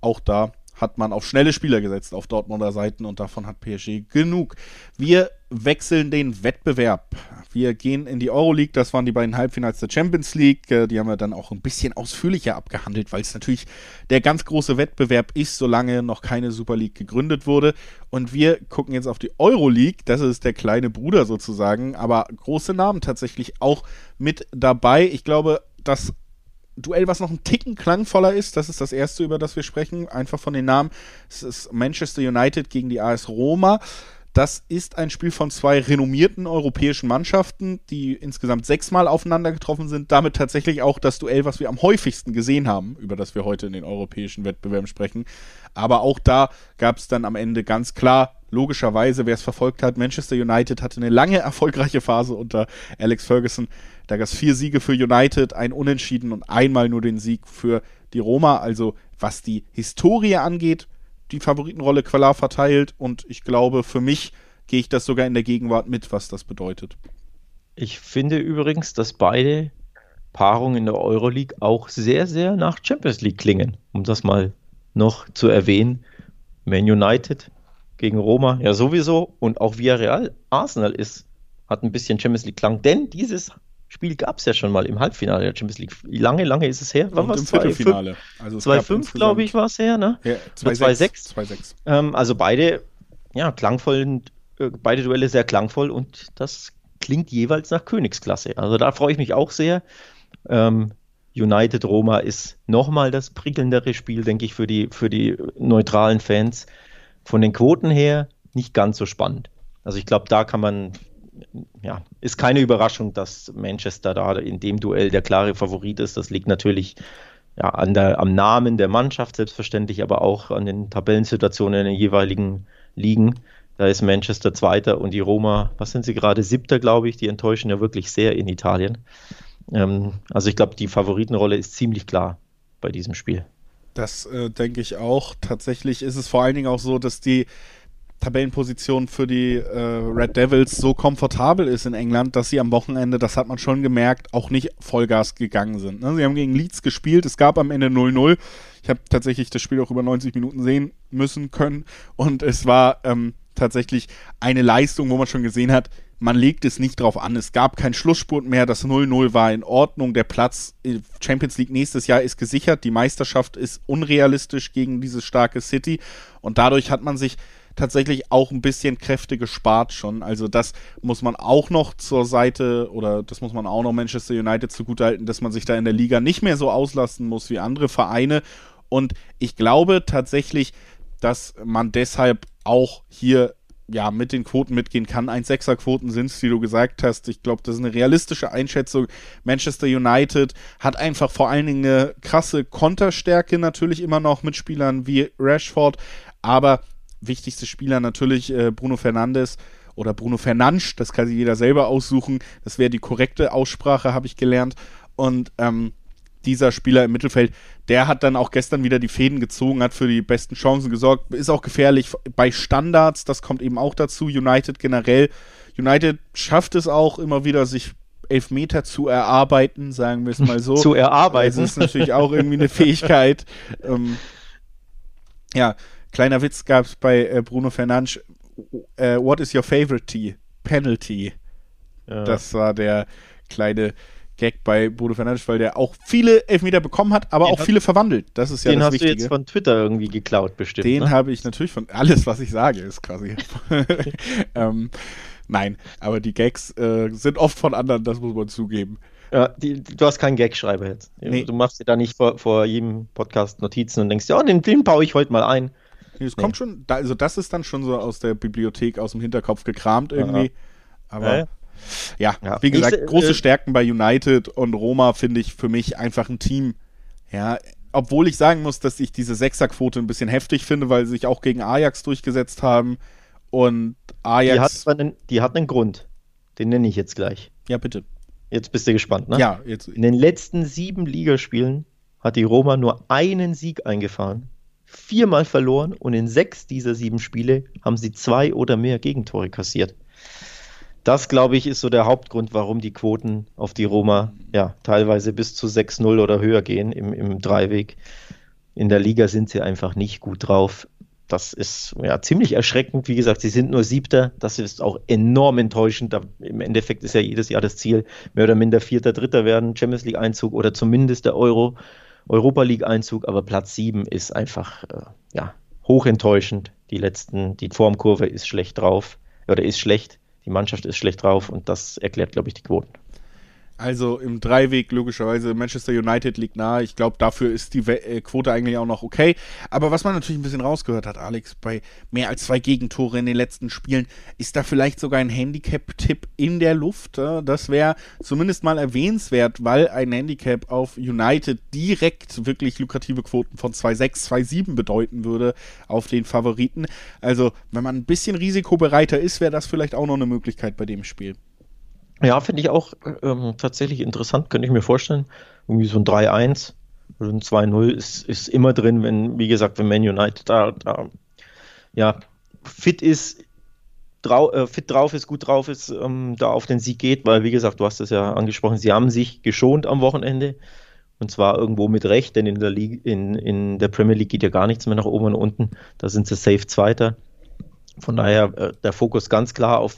Auch da hat man auf schnelle Spieler gesetzt auf Dortmunder Seiten und davon hat PSG genug. Wir wechseln den Wettbewerb. Wir gehen in die Euroleague, das waren die beiden Halbfinals der Champions League. Äh, die haben wir dann auch ein bisschen ausführlicher abgehandelt, weil es natürlich der ganz große Wettbewerb ist, solange noch keine Super League gegründet wurde. Und wir gucken jetzt auf die Euroleague, das ist der kleine Bruder sozusagen, aber große Namen tatsächlich auch mit dabei. Ich glaube, dass Duell, was noch ein Ticken klangvoller ist, das ist das erste, über das wir sprechen, einfach von den Namen. Es ist Manchester United gegen die AS Roma. Das ist ein Spiel von zwei renommierten europäischen Mannschaften, die insgesamt sechsmal aufeinander getroffen sind. Damit tatsächlich auch das Duell, was wir am häufigsten gesehen haben, über das wir heute in den europäischen Wettbewerben sprechen. Aber auch da gab es dann am Ende ganz klar, logischerweise, wer es verfolgt hat, Manchester United hatte eine lange erfolgreiche Phase unter Alex Ferguson. Da gab es vier Siege für United, ein Unentschieden und einmal nur den Sieg für die Roma. Also was die Historie angeht, die Favoritenrolle klar verteilt und ich glaube, für mich gehe ich das sogar in der Gegenwart mit, was das bedeutet. Ich finde übrigens, dass beide Paarungen in der Euroleague auch sehr, sehr nach Champions League klingen, um das mal noch zu erwähnen. Man United gegen Roma, ja sowieso, und auch Villarreal, Arsenal ist, hat ein bisschen Champions League Klang, denn dieses Spiel gab es ja schon mal im Halbfinale der Champions League. Lange, lange ist es her? Wann war es? Viertelfinale. 2-5, also glaube ich, war es her, ne? Ja, 2-6. Ähm, also beide, ja, klangvoll, äh, beide Duelle sehr klangvoll und das klingt jeweils nach Königsklasse. Also da freue ich mich auch sehr. Ähm, United Roma ist nochmal das prickelndere Spiel, denke ich, für die, für die neutralen Fans. Von den Quoten her nicht ganz so spannend. Also ich glaube, da kann man, ja, ist keine Überraschung, dass Manchester da in dem Duell der klare Favorit ist. Das liegt natürlich ja, an der, am Namen der Mannschaft selbstverständlich, aber auch an den Tabellensituationen in den jeweiligen Ligen. Da ist Manchester Zweiter und die Roma, was sind sie gerade? Siebter, glaube ich. Die enttäuschen ja wirklich sehr in Italien. Ähm, also ich glaube, die Favoritenrolle ist ziemlich klar bei diesem Spiel. Das äh, denke ich auch. Tatsächlich ist es vor allen Dingen auch so, dass die Tabellenposition für die äh, Red Devils so komfortabel ist in England, dass sie am Wochenende, das hat man schon gemerkt, auch nicht Vollgas gegangen sind. Ne? Sie haben gegen Leeds gespielt, es gab am Ende 0-0. Ich habe tatsächlich das Spiel auch über 90 Minuten sehen müssen können und es war ähm, tatsächlich eine Leistung, wo man schon gesehen hat, man legt es nicht drauf an. Es gab keinen Schlussspurt mehr. Das 0-0 war in Ordnung. Der Platz Champions League nächstes Jahr ist gesichert. Die Meisterschaft ist unrealistisch gegen dieses starke City. Und dadurch hat man sich tatsächlich auch ein bisschen Kräfte gespart schon. Also das muss man auch noch zur Seite oder das muss man auch noch Manchester United zugutehalten, dass man sich da in der Liga nicht mehr so auslassen muss wie andere Vereine. Und ich glaube tatsächlich, dass man deshalb auch hier ja, mit den Quoten mitgehen kann. 1,6er-Quoten sind es, die du gesagt hast. Ich glaube, das ist eine realistische Einschätzung. Manchester United hat einfach vor allen Dingen eine krasse Konterstärke natürlich immer noch mit Spielern wie Rashford, aber wichtigste Spieler natürlich äh, Bruno Fernandes oder Bruno Fernansch, das kann sich jeder selber aussuchen. Das wäre die korrekte Aussprache, habe ich gelernt. Und ähm, dieser Spieler im Mittelfeld, der hat dann auch gestern wieder die Fäden gezogen, hat für die besten Chancen gesorgt, ist auch gefährlich bei Standards, das kommt eben auch dazu. United generell, United schafft es auch immer wieder, sich Elfmeter zu erarbeiten, sagen wir es mal so. zu erarbeiten. Das ist natürlich auch irgendwie eine Fähigkeit. ähm, ja, kleiner Witz gab es bei äh, Bruno Fernandes. Uh, what is your favorite tea? Penalty. Ja. Das war der kleine Gag bei Bodo Fernandes, weil der auch viele Elfmeter bekommen hat, aber den auch hat, viele verwandelt. Das ist ja den das Wichtige. Den hast du jetzt von Twitter irgendwie geklaut, bestimmt. Den ne? habe ich natürlich von alles, was ich sage, ist quasi. ähm, nein, aber die Gags äh, sind oft von anderen, das muss man zugeben. Ja, die, du hast keinen Gagschreiber jetzt. Nee. Du machst dir da nicht vor, vor jedem Podcast Notizen und denkst, ja, den, den baue ich heute mal ein. Nee, es nee. kommt schon, also das ist dann schon so aus der Bibliothek, aus dem Hinterkopf gekramt irgendwie. Aha. Aber ja, ja, ja. wie gesagt, ich, große äh, Stärken bei United und Roma finde ich für mich einfach ein Team. Ja, obwohl ich sagen muss, dass ich diese Sechserquote ein bisschen heftig finde, weil sie sich auch gegen Ajax durchgesetzt haben. Und Ajax. Die hat, einen, die hat einen Grund. Den nenne ich jetzt gleich. Ja, bitte. Jetzt bist du gespannt, ne? Ja, jetzt. In den letzten sieben Ligaspielen hat die Roma nur einen Sieg eingefahren, viermal verloren und in sechs dieser sieben Spiele haben sie zwei oder mehr Gegentore kassiert das, glaube ich, ist so der Hauptgrund, warum die Quoten auf die Roma ja teilweise bis zu 6-0 oder höher gehen im, im Dreiweg. In der Liga sind sie einfach nicht gut drauf. Das ist ja ziemlich erschreckend. Wie gesagt, sie sind nur Siebter. Das ist auch enorm enttäuschend. Im Endeffekt ist ja jedes Jahr das Ziel, mehr oder minder Vierter, Dritter werden, Champions League Einzug oder zumindest der Euro, Europa League Einzug. Aber Platz 7 ist einfach äh, ja, hochenttäuschend. Die letzten, die Formkurve ist schlecht drauf oder ist schlecht die Mannschaft ist schlecht drauf und das erklärt, glaube ich, die Quoten. Also im Dreiweg logischerweise Manchester United liegt nahe. Ich glaube, dafür ist die äh, Quote eigentlich auch noch okay. Aber was man natürlich ein bisschen rausgehört hat, Alex, bei mehr als zwei Gegentore in den letzten Spielen, ist da vielleicht sogar ein Handicap-Tipp in der Luft. Das wäre zumindest mal erwähnenswert, weil ein Handicap auf United direkt wirklich lukrative Quoten von 2,6, 2,7 bedeuten würde auf den Favoriten. Also, wenn man ein bisschen risikobereiter ist, wäre das vielleicht auch noch eine Möglichkeit bei dem Spiel. Ja, finde ich auch ähm, tatsächlich interessant, könnte ich mir vorstellen. Irgendwie so ein 3-1 oder ein 2-0 ist, ist immer drin, wenn, wie gesagt, wenn Man United da, da ja, fit ist, drau äh, fit drauf ist, gut drauf ist, ähm, da auf den Sieg geht, weil, wie gesagt, du hast es ja angesprochen, sie haben sich geschont am Wochenende. Und zwar irgendwo mit Recht, denn in der, Liga, in, in der Premier League geht ja gar nichts mehr nach oben und unten. Da sind sie safe Zweiter. Von daher äh, der Fokus ganz klar auf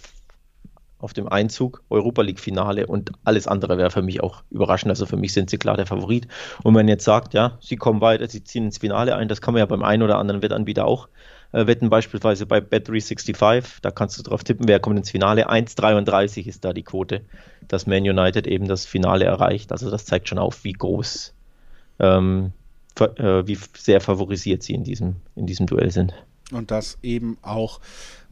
auf dem Einzug, Europa League-Finale und alles andere wäre für mich auch überraschend. Also für mich sind sie klar der Favorit. Und wenn man jetzt sagt, ja, sie kommen weiter, sie ziehen ins Finale ein, das kann man ja beim einen oder anderen Wettanbieter auch äh, wetten, beispielsweise bei Bet365. Da kannst du drauf tippen, wer kommt ins Finale. 1,33 ist da die Quote, dass Man United eben das Finale erreicht. Also das zeigt schon auf, wie groß, ähm, äh, wie sehr favorisiert sie in diesem, in diesem Duell sind. Und das eben auch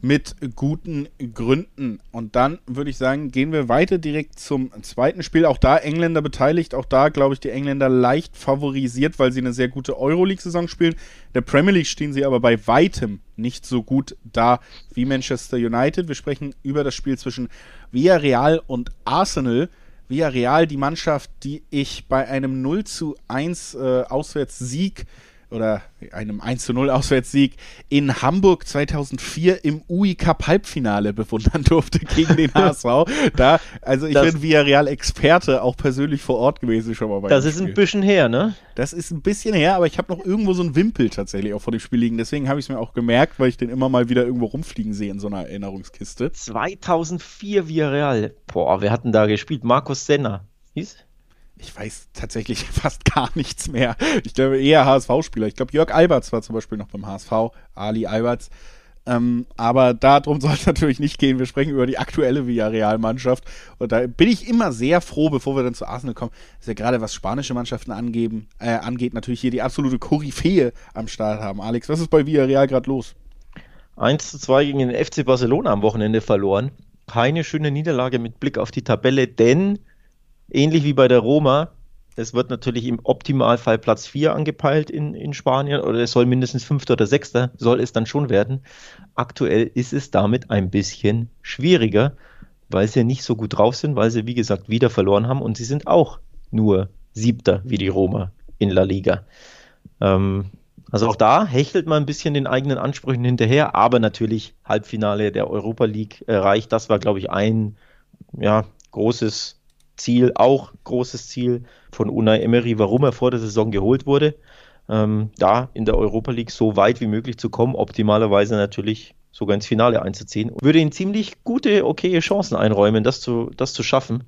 mit guten Gründen. Und dann würde ich sagen, gehen wir weiter direkt zum zweiten Spiel. Auch da Engländer beteiligt. Auch da, glaube ich, die Engländer leicht favorisiert, weil sie eine sehr gute Euroleague-Saison spielen. Der Premier League stehen sie aber bei weitem nicht so gut da wie Manchester United. Wir sprechen über das Spiel zwischen Villarreal und Arsenal. Villarreal, die Mannschaft, die ich bei einem 0 zu 1 äh, Auswärtssieg oder einem 1 zu 0 Auswärtssieg in Hamburg 2004 im UI Cup Halbfinale bewundern durfte gegen den HSV. da, also ich das, bin Villarreal Experte, auch persönlich vor Ort gewesen schon mal bei Das ist Spiel. ein bisschen her, ne? Das ist ein bisschen her, aber ich habe noch irgendwo so einen Wimpel tatsächlich auch vor dem Spiel liegen. Deswegen habe ich es mir auch gemerkt, weil ich den immer mal wieder irgendwo rumfliegen sehe in so einer Erinnerungskiste. 2004 Villarreal. Boah, wir hatten da gespielt. Markus Senna. Hieß? Ich weiß tatsächlich fast gar nichts mehr. Ich glaube eher HSV-Spieler. Ich glaube, Jörg Alberts war zum Beispiel noch beim HSV, Ali Alberts. Ähm, aber darum soll es natürlich nicht gehen. Wir sprechen über die aktuelle Villarreal-Mannschaft. Und da bin ich immer sehr froh, bevor wir dann zu Arsenal kommen, dass wir gerade was spanische Mannschaften angeben, äh, angeht, natürlich hier die absolute Koryphäe am Start haben. Alex, was ist bei Villarreal gerade los? 1 zu 2 gegen den FC Barcelona am Wochenende verloren. Keine schöne Niederlage mit Blick auf die Tabelle, denn ähnlich wie bei der Roma, es wird natürlich im Optimalfall Platz 4 angepeilt in, in Spanien oder es soll mindestens 5. oder 6. soll es dann schon werden. Aktuell ist es damit ein bisschen schwieriger, weil sie nicht so gut drauf sind, weil sie, wie gesagt, wieder verloren haben und sie sind auch nur Siebter wie die Roma in La Liga. Ähm, also auch da hechelt man ein bisschen den eigenen Ansprüchen hinterher, aber natürlich Halbfinale der Europa League erreicht. Das war, glaube ich, ein ja, großes Ziel, auch großes Ziel von Unai Emery, warum er vor der Saison geholt wurde, ähm, da in der Europa League so weit wie möglich zu kommen, optimalerweise natürlich sogar ins Finale einzuziehen. Würde ihm ziemlich gute, okaye Chancen einräumen, das zu, das zu schaffen.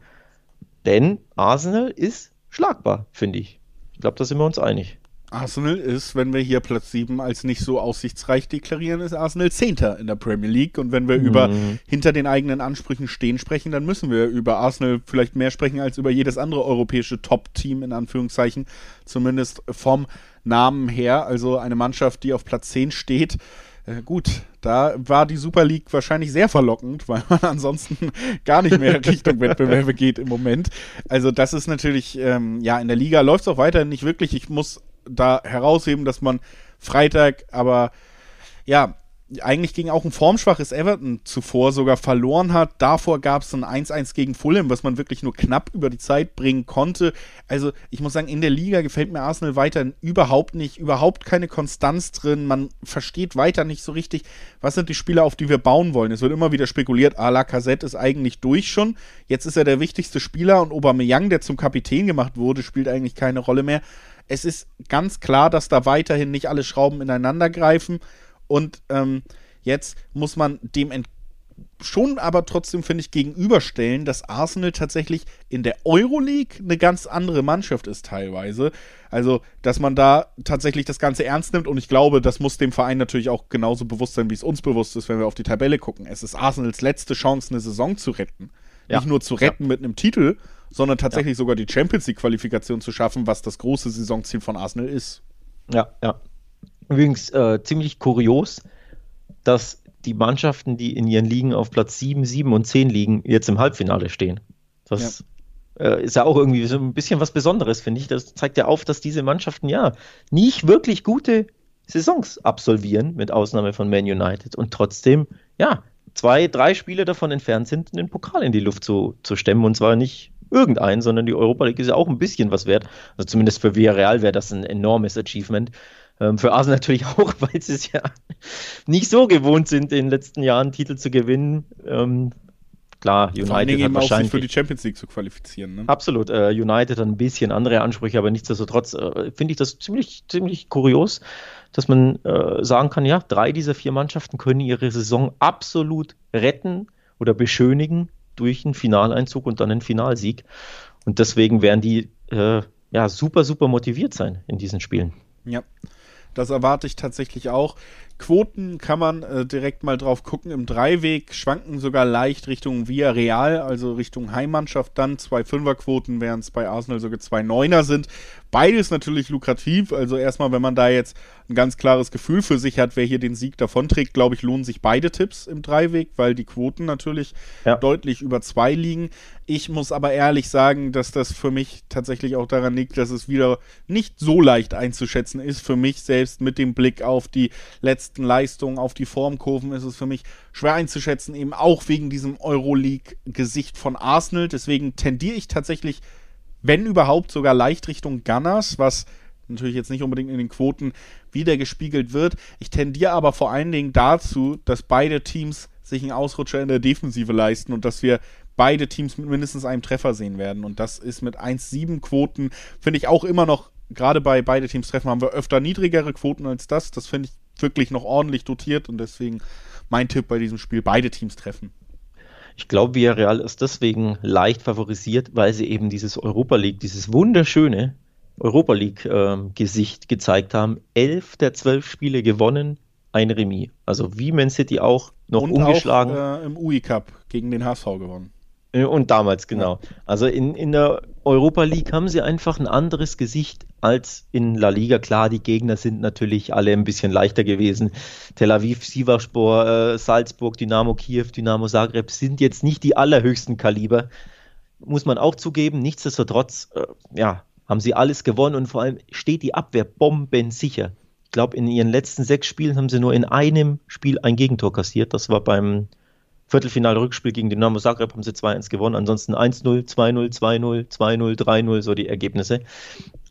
Denn Arsenal ist schlagbar, finde ich. Ich glaube, da sind wir uns einig. Arsenal ist, wenn wir hier Platz 7 als nicht so aussichtsreich deklarieren, ist Arsenal Zehnter in der Premier League. Und wenn wir mhm. über hinter den eigenen Ansprüchen stehen sprechen, dann müssen wir über Arsenal vielleicht mehr sprechen als über jedes andere europäische Top-Team, in Anführungszeichen. Zumindest vom Namen her. Also eine Mannschaft, die auf Platz 10 steht. Äh, gut, da war die Super League wahrscheinlich sehr verlockend, weil man ansonsten gar nicht mehr Richtung Wettbewerbe geht im Moment. Also das ist natürlich, ähm, ja, in der Liga läuft es auch weiterhin nicht wirklich. Ich muss da herausheben, dass man Freitag aber ja eigentlich gegen auch ein formschwaches Everton zuvor sogar verloren hat. Davor gab es ein 1-1 gegen Fulham, was man wirklich nur knapp über die Zeit bringen konnte. Also ich muss sagen, in der Liga gefällt mir Arsenal weiterhin überhaupt nicht, überhaupt keine Konstanz drin. Man versteht weiter nicht so richtig, was sind die Spieler, auf die wir bauen wollen. Es wird immer wieder spekuliert, ah, Lacazette ist eigentlich durch schon. Jetzt ist er der wichtigste Spieler und Aubameyang, der zum Kapitän gemacht wurde, spielt eigentlich keine Rolle mehr. Es ist ganz klar, dass da weiterhin nicht alle Schrauben ineinander greifen. Und ähm, jetzt muss man dem schon aber trotzdem, finde ich, gegenüberstellen, dass Arsenal tatsächlich in der Euroleague eine ganz andere Mannschaft ist teilweise. Also, dass man da tatsächlich das Ganze ernst nimmt und ich glaube, das muss dem Verein natürlich auch genauso bewusst sein, wie es uns bewusst ist, wenn wir auf die Tabelle gucken. Es ist Arsenals letzte Chance, eine Saison zu retten. Ja. Nicht nur zu retten ja. mit einem Titel, sondern tatsächlich ja. sogar die Champions League-Qualifikation zu schaffen, was das große Saisonziel von Arsenal ist. Ja, ja. Übrigens äh, ziemlich kurios, dass die Mannschaften, die in ihren Ligen auf Platz 7, 7 und 10 liegen, jetzt im Halbfinale stehen. Das ja. Äh, ist ja auch irgendwie so ein bisschen was Besonderes, finde ich. Das zeigt ja auf, dass diese Mannschaften ja nicht wirklich gute Saisons absolvieren, mit Ausnahme von Man United. Und trotzdem, ja, zwei, drei Spiele davon entfernt sind, den Pokal in die Luft zu, zu stemmen. Und zwar nicht irgendeinen, sondern die Europa League ist ja auch ein bisschen was wert. Also zumindest für Villarreal wäre das ein enormes Achievement. Ähm, für Arsenal natürlich auch, weil sie es ja nicht so gewohnt sind, in den letzten Jahren Titel zu gewinnen. Ähm, klar, United Vor allen Dingen hat wahrscheinlich für die Champions League zu qualifizieren. Ne? Absolut. Äh, United hat ein bisschen andere Ansprüche, aber nichtsdestotrotz äh, finde ich das ziemlich, ziemlich kurios, dass man äh, sagen kann, ja, drei dieser vier Mannschaften können ihre Saison absolut retten oder beschönigen durch einen Finaleinzug und dann einen Finalsieg. Und deswegen werden die äh, ja super, super motiviert sein in diesen Spielen. Ja. Das erwarte ich tatsächlich auch. Quoten kann man äh, direkt mal drauf gucken. Im Dreiweg schwanken sogar leicht Richtung Villarreal, also Richtung Heimmannschaft dann. Zwei Fünferquoten, während es bei Arsenal sogar zwei Neuner sind. Beides natürlich lukrativ. Also erstmal, wenn man da jetzt ein ganz klares Gefühl für sich hat, wer hier den Sieg davonträgt, glaube ich, lohnen sich beide Tipps im Dreiweg, weil die Quoten natürlich ja. deutlich über zwei liegen. Ich muss aber ehrlich sagen, dass das für mich tatsächlich auch daran liegt, dass es wieder nicht so leicht einzuschätzen ist. Für mich selbst mit dem Blick auf die letzten Leistungen, auf die Formkurven ist es für mich schwer einzuschätzen, eben auch wegen diesem Euroleague-Gesicht von Arsenal. Deswegen tendiere ich tatsächlich wenn überhaupt sogar leicht Richtung Gunners, was natürlich jetzt nicht unbedingt in den Quoten wieder gespiegelt wird. Ich tendiere aber vor allen Dingen dazu, dass beide Teams sich einen Ausrutscher in der Defensive leisten und dass wir beide Teams mit mindestens einem Treffer sehen werden. Und das ist mit 1,7 Quoten, finde ich auch immer noch, gerade bei beide Teams treffen, haben wir öfter niedrigere Quoten als das. Das finde ich wirklich noch ordentlich dotiert und deswegen mein Tipp bei diesem Spiel, beide Teams treffen. Ich glaube, Villarreal ist deswegen leicht favorisiert, weil sie eben dieses Europa League, dieses wunderschöne Europa League-Gesicht ähm, gezeigt haben. Elf der zwölf Spiele gewonnen, ein Remis. Also wie Man City auch noch Und ungeschlagen. Auch, äh, im UI Cup gegen den HSV gewonnen. Und damals, genau. Also in, in der Europa League haben sie einfach ein anderes Gesicht als in La Liga. Klar, die Gegner sind natürlich alle ein bisschen leichter gewesen. Tel Aviv, Sivaspor, äh, Salzburg, Dynamo Kiew, Dynamo Zagreb sind jetzt nicht die allerhöchsten Kaliber. Muss man auch zugeben. Nichtsdestotrotz, äh, ja, haben sie alles gewonnen und vor allem steht die Abwehr bombensicher. Ich glaube, in ihren letzten sechs Spielen haben sie nur in einem Spiel ein Gegentor kassiert. Das war beim Viertelfinale-Rückspiel gegen Dynamo Zagreb haben sie 2-1 gewonnen. Ansonsten 1-0, 2-0, 2-0, 2-0, 3-0, so die Ergebnisse.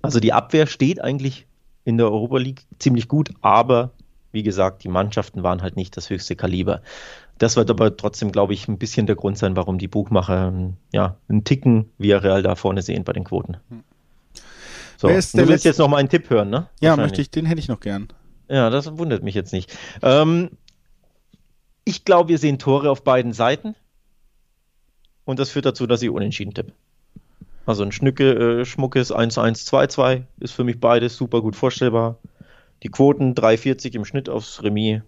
Also die Abwehr steht eigentlich in der Europa League ziemlich gut, aber wie gesagt, die Mannschaften waren halt nicht das höchste Kaliber. Das wird aber trotzdem, glaube ich, ein bisschen der Grund sein, warum die Buchmacher ja, einen Ticken via Real da vorne sehen bei den Quoten. So, du willst letzte... jetzt noch mal einen Tipp hören, ne? Ja, möchte ich, den hätte ich noch gern. Ja, das wundert mich jetzt nicht. Ähm, ich glaube, wir sehen Tore auf beiden Seiten. Und das führt dazu, dass ich unentschieden tippe. Also ein Schnücke, äh, schmuckes 1-1, 2-2 ist für mich beides super gut vorstellbar. Die Quoten 3,40 im Schnitt aufs Remis.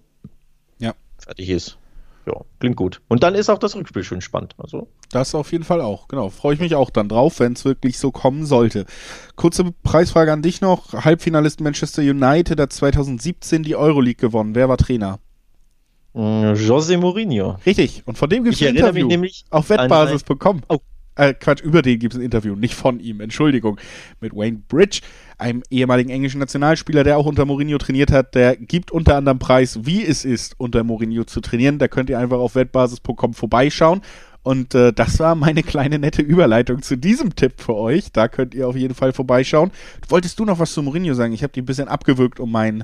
Ja. Fertig ist. Ja, klingt gut. Und dann ist auch das Rückspiel schön spannend. Also. Das auf jeden Fall auch, genau. Freue ich mich auch dann drauf, wenn es wirklich so kommen sollte. Kurze Preisfrage an dich noch. Halbfinalist Manchester United hat 2017 die Euroleague gewonnen. Wer war Trainer? Mm, José Mourinho. Richtig. Und von dem gibt es ein Interview. Nämlich auf Wettbasis bekommen. Oh. Äh, Quatsch, über den gibt es ein Interview, nicht von ihm, Entschuldigung. Mit Wayne Bridge, einem ehemaligen englischen Nationalspieler, der auch unter Mourinho trainiert hat. Der gibt unter anderem Preis, wie es ist, unter Mourinho zu trainieren. Da könnt ihr einfach auf wettbasis.com vorbeischauen. Und äh, das war meine kleine nette Überleitung zu diesem Tipp für euch. Da könnt ihr auf jeden Fall vorbeischauen. Wolltest du noch was zu Mourinho sagen? Ich habe die ein bisschen abgewürgt um meinen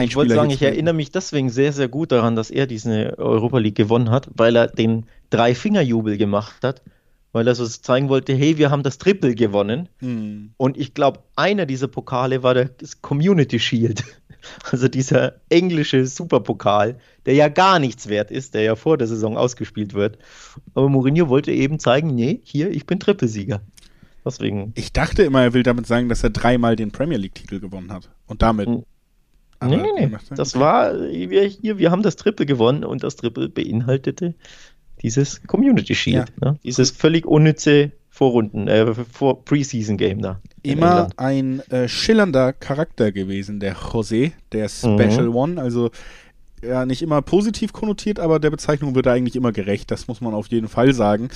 ich wollte sagen, ich erinnere mich deswegen sehr, sehr gut daran, dass er diese Europa League gewonnen hat, weil er den Drei-Finger-Jubel gemacht hat, weil er so zeigen wollte, hey, wir haben das Triple gewonnen. Hm. Und ich glaube, einer dieser Pokale war der Community Shield. Also dieser englische Superpokal, der ja gar nichts wert ist, der ja vor der Saison ausgespielt wird. Aber Mourinho wollte eben zeigen, nee, hier, ich bin Trippelsieger. Deswegen. Ich dachte immer, er will damit sagen, dass er dreimal den Premier League-Titel gewonnen hat. Und damit hm. Aber nee, nee, nee. Das war, wir, hier, wir haben das Triple gewonnen und das Triple beinhaltete dieses Community Shield. Ja. Ne? Dieses völlig unnütze Vorrunden, äh, vor Preseason Game da. Immer ein äh, schillernder Charakter gewesen, der José, der Special mhm. One. Also ja, nicht immer positiv konnotiert, aber der Bezeichnung wird eigentlich immer gerecht. Das muss man auf jeden Fall sagen.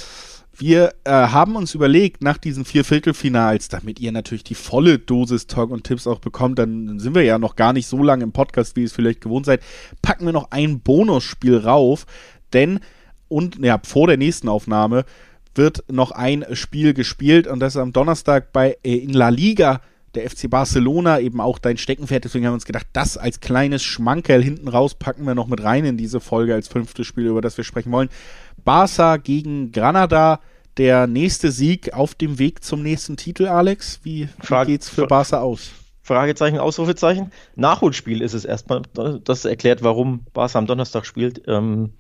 Wir äh, haben uns überlegt, nach diesen vier Viertelfinals, damit ihr natürlich die volle Dosis Talk und Tipps auch bekommt, dann sind wir ja noch gar nicht so lange im Podcast, wie ihr es vielleicht gewohnt seid, packen wir noch ein Bonusspiel rauf, denn und ja, vor der nächsten Aufnahme wird noch ein Spiel gespielt und das ist am Donnerstag bei äh, in La Liga der FC Barcelona eben auch dein Steckenpferd. Deswegen haben wir uns gedacht, das als kleines Schmankerl hinten raus packen wir noch mit rein in diese Folge als fünftes Spiel, über das wir sprechen wollen. Barca gegen Granada. Der nächste Sieg auf dem Weg zum nächsten Titel, Alex. Wie, wie geht's für Barca aus? Fragezeichen, Ausrufezeichen. Nachholspiel ist es erstmal. Das erklärt, warum Barca am Donnerstag spielt. Ähm,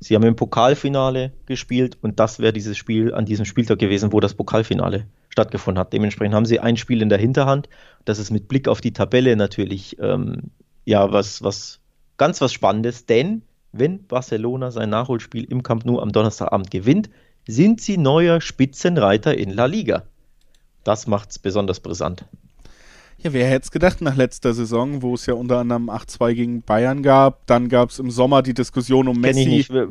sie haben im Pokalfinale gespielt und das wäre dieses Spiel an diesem Spieltag gewesen, wo das Pokalfinale stattgefunden hat. Dementsprechend haben sie ein Spiel in der Hinterhand. Das ist mit Blick auf die Tabelle natürlich ähm, ja was, was ganz was Spannendes, denn wenn Barcelona sein Nachholspiel im Camp Nou am Donnerstagabend gewinnt, sind sie neuer Spitzenreiter in La Liga. Das macht es besonders brisant. Ja, wer hätte es gedacht nach letzter Saison, wo es ja unter anderem 8-2 gegen Bayern gab. Dann gab es im Sommer die Diskussion um Messi. Kenn ich nicht.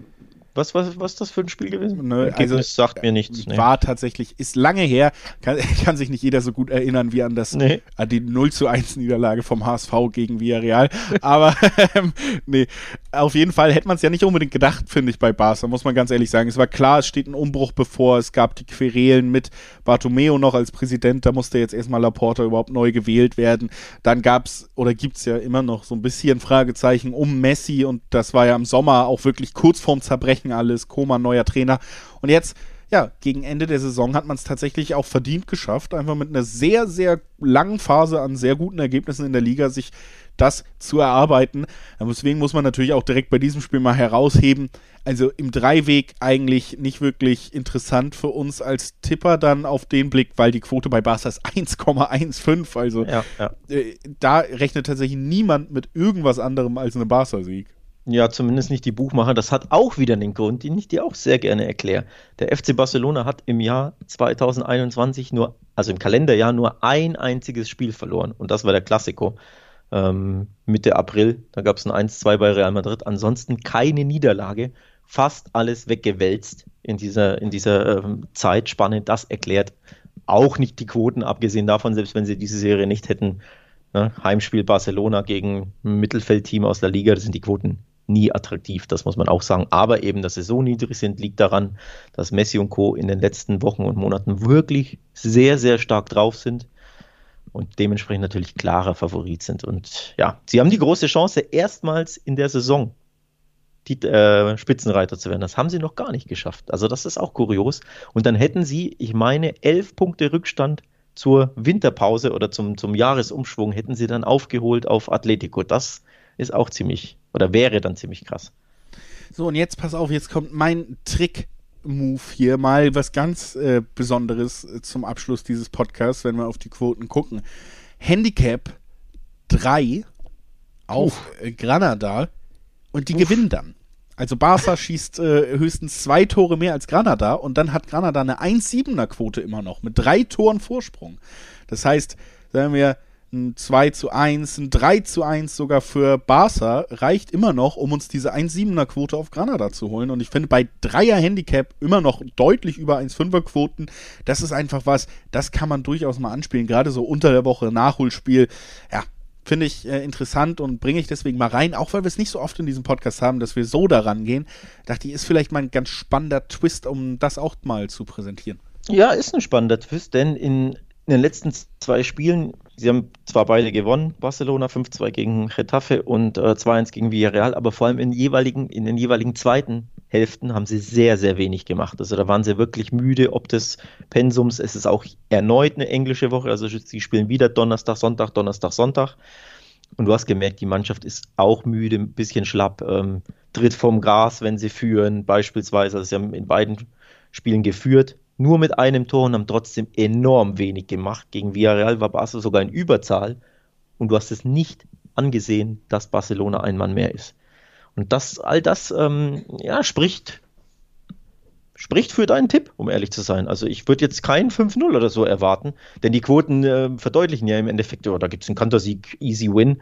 Was, was, was ist das für ein Spiel gewesen? Ne, also sagt mir nichts. Nee. War tatsächlich, ist lange her, kann, kann, sich nicht jeder so gut erinnern wie an das nee. an die 0 zu 1 Niederlage vom HSV gegen Villarreal. Aber ähm, nee, auf jeden Fall hätte man es ja nicht unbedingt gedacht, finde ich, bei Barca, muss man ganz ehrlich sagen. Es war klar, es steht ein Umbruch bevor, es gab die Querelen mit Bartomeo noch als Präsident, da musste jetzt erstmal Laporta überhaupt neu gewählt werden. Dann gab es, oder gibt es ja immer noch so ein bisschen Fragezeichen um Messi und das war ja im Sommer auch wirklich kurz vorm Zerbrechen Brechen alles, Koma, neuer Trainer. Und jetzt, ja, gegen Ende der Saison hat man es tatsächlich auch verdient geschafft, einfach mit einer sehr, sehr langen Phase an sehr guten Ergebnissen in der Liga sich das zu erarbeiten. Deswegen muss man natürlich auch direkt bei diesem Spiel mal herausheben. Also im Dreiweg eigentlich nicht wirklich interessant für uns als Tipper dann auf den Blick, weil die Quote bei Barca ist 1,15. Also ja, ja. Äh, da rechnet tatsächlich niemand mit irgendwas anderem als einem Barca-Sieg. Ja, zumindest nicht die Buchmacher. Das hat auch wieder einen Grund, den ich dir auch sehr gerne erkläre. Der FC Barcelona hat im Jahr 2021 nur, also im Kalenderjahr, nur ein einziges Spiel verloren. Und das war der Klassiko ähm, Mitte April. Da gab es ein 1-2 bei Real Madrid. Ansonsten keine Niederlage. Fast alles weggewälzt in dieser, in dieser ähm, Zeitspanne. Das erklärt auch nicht die Quoten, abgesehen davon, selbst wenn sie diese Serie nicht hätten. Ne? Heimspiel Barcelona gegen ein Mittelfeldteam aus der Liga, das sind die Quoten nie attraktiv, das muss man auch sagen. Aber eben, dass sie so niedrig sind, liegt daran, dass Messi und Co. in den letzten Wochen und Monaten wirklich sehr, sehr stark drauf sind und dementsprechend natürlich klarer Favorit sind. Und ja, sie haben die große Chance, erstmals in der Saison die äh, Spitzenreiter zu werden. Das haben sie noch gar nicht geschafft. Also das ist auch kurios. Und dann hätten sie, ich meine, elf Punkte Rückstand zur Winterpause oder zum, zum Jahresumschwung hätten sie dann aufgeholt auf Atletico. Das ist auch ziemlich, oder wäre dann ziemlich krass. So, und jetzt pass auf, jetzt kommt mein Trick-Move hier, mal was ganz äh, Besonderes äh, zum Abschluss dieses Podcasts, wenn wir auf die Quoten gucken. Handicap 3 auf Uff. Äh, Granada und die Uff. gewinnen dann. Also Barca schießt äh, höchstens zwei Tore mehr als Granada und dann hat Granada eine 1-7er Quote immer noch mit drei Toren Vorsprung. Das heißt, sagen wir, ein 2 zu 1, ein 3 zu 1 sogar für Barca reicht immer noch, um uns diese 1,7er Quote auf Granada zu holen. Und ich finde bei Dreier Handicap immer noch deutlich über 1,5er Quoten. Das ist einfach was, das kann man durchaus mal anspielen. Gerade so unter der Woche Nachholspiel. Ja, finde ich äh, interessant und bringe ich deswegen mal rein, auch weil wir es nicht so oft in diesem Podcast haben, dass wir so daran gehen. Dachte ich, ist vielleicht mal ein ganz spannender Twist, um das auch mal zu präsentieren. Ja, ist ein spannender Twist, denn in, in den letzten zwei Spielen Sie haben zwar beide gewonnen, Barcelona 5-2 gegen Getafe und äh, 2-1 gegen Villarreal, aber vor allem in, jeweiligen, in den jeweiligen zweiten Hälften haben sie sehr, sehr wenig gemacht. Also da waren sie wirklich müde ob des Pensums. Es ist auch erneut eine englische Woche, also sie spielen wieder Donnerstag, Sonntag, Donnerstag, Sonntag. Und du hast gemerkt, die Mannschaft ist auch müde, ein bisschen schlapp, ähm, tritt vom Gas, wenn sie führen, beispielsweise. Also sie haben in beiden Spielen geführt, nur mit einem Tor und haben trotzdem enorm wenig gemacht. Gegen Villarreal war Barca sogar in Überzahl und du hast es nicht angesehen, dass Barcelona ein Mann mehr ist. Und das, all das, ähm, ja, spricht, spricht für deinen Tipp, um ehrlich zu sein. Also ich würde jetzt kein 5-0 oder so erwarten, denn die Quoten äh, verdeutlichen ja im Endeffekt, oh, da gibt es einen Kantersieg, Easy Win.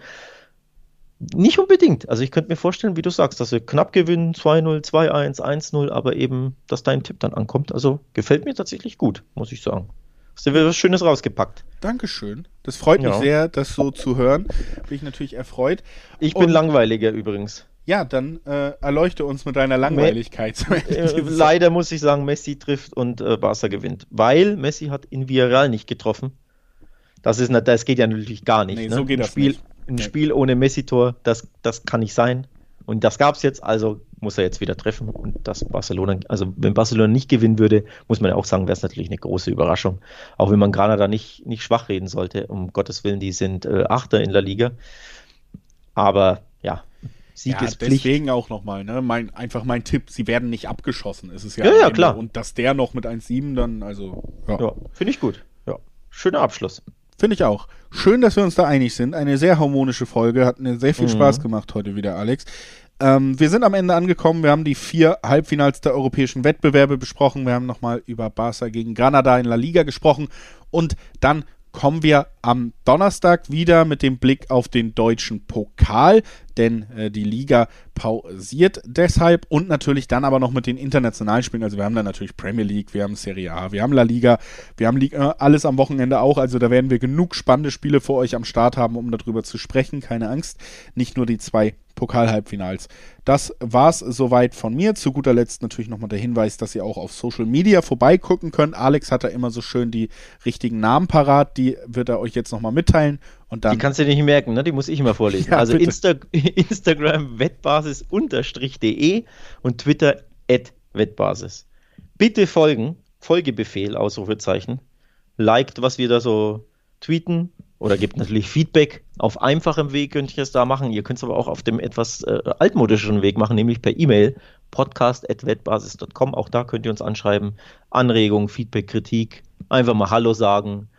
Nicht unbedingt. Also ich könnte mir vorstellen, wie du sagst, dass wir knapp gewinnen, 2-0, 2-1, 1-0, aber eben, dass dein Tipp dann ankommt. Also gefällt mir tatsächlich gut, muss ich sagen. Hast du was Schönes rausgepackt. Dankeschön. Das freut mich ja. sehr, das so zu hören. Bin ich natürlich erfreut. Ich bin Und, langweiliger übrigens. Ja, dann äh, erleuchte uns mit deiner Langweiligkeit. Äh, leider muss ich sagen, Messi trifft und äh, Barca gewinnt. Weil Messi hat in Villarreal nicht getroffen. Das, ist, das geht ja natürlich gar nicht. Nee, ne? so geht das Spiel, nicht ein Spiel ohne Messi-Tor, das, das kann nicht sein. Und das gab es jetzt, also muss er jetzt wieder treffen. Und das Barcelona, also wenn Barcelona nicht gewinnen würde, muss man ja auch sagen, wäre es natürlich eine große Überraschung. Auch wenn man Granada nicht, nicht schwach reden sollte, um Gottes Willen, die sind äh, Achter in der Liga. Aber ja, Sieg ja, ist Pflicht. deswegen auch nochmal, ne? Mein, einfach mein Tipp, sie werden nicht abgeschossen, ist es ja. Ja, ja, klar. Und dass der noch mit 1,7 dann, also. Ja, ja finde ich gut. Ja, schöner Abschluss. Finde ich auch. Schön, dass wir uns da einig sind. Eine sehr harmonische Folge. Hat mir sehr viel Mhm. Spaß gemacht heute wieder, Alex. Ähm, wir sind am Ende angekommen. Wir haben die vier Halbfinals der europäischen Wettbewerbe besprochen. Wir haben nochmal über Barca gegen Granada in La Liga gesprochen. Und dann kommen wir am Donnerstag wieder mit dem Blick auf den deutschen Pokal, denn äh, die Liga pausiert deshalb und natürlich dann aber noch mit den internationalen Spielen. Also wir haben dann natürlich Premier League, wir haben Serie A, wir haben La Liga, wir haben Liga, alles am Wochenende auch. Also da werden wir genug spannende Spiele für euch am Start haben, um darüber zu sprechen. Keine Angst, nicht nur die zwei Pokal-Halbfinals. Das war's soweit von mir. Zu guter Letzt natürlich nochmal der Hinweis, dass ihr auch auf Social Media vorbeigucken könnt. Alex hat da immer so schön die richtigen Namen parat. Die wird er euch jetzt nochmal mitteilen. Und Die dann kannst du nicht merken, ne? die muss ich immer vorlesen. Ja, also. Insta Instagram wettbasis-de und Twitter at wettbasis. Bitte folgen, Folgebefehl, Ausrufezeichen. Liked, was wir da so tweeten oder gebt natürlich Feedback. Auf einfachem Weg könnt ihr es da machen. Ihr könnt es aber auch auf dem etwas äh, altmodischeren Weg machen, nämlich per E-Mail podcast.wettbasis.com. Auch da könnt ihr uns anschreiben. Anregungen, Feedback, Kritik. Einfach mal Hallo sagen.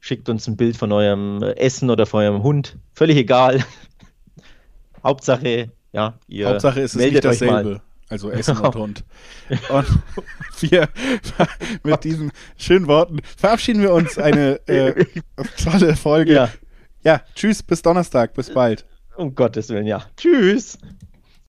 Schickt uns ein Bild von eurem äh, Essen oder von eurem Hund. Völlig egal. Hauptsache, ja, ihr Hauptsache ist es nicht meldet euch mal. Also Essen und Hund. Und wir mit diesen schönen Worten verabschieden wir uns. Eine äh, tolle Folge. Ja, ja, tschüss, bis Donnerstag, bis bald. um Gottes Willen, ja. Tschüss.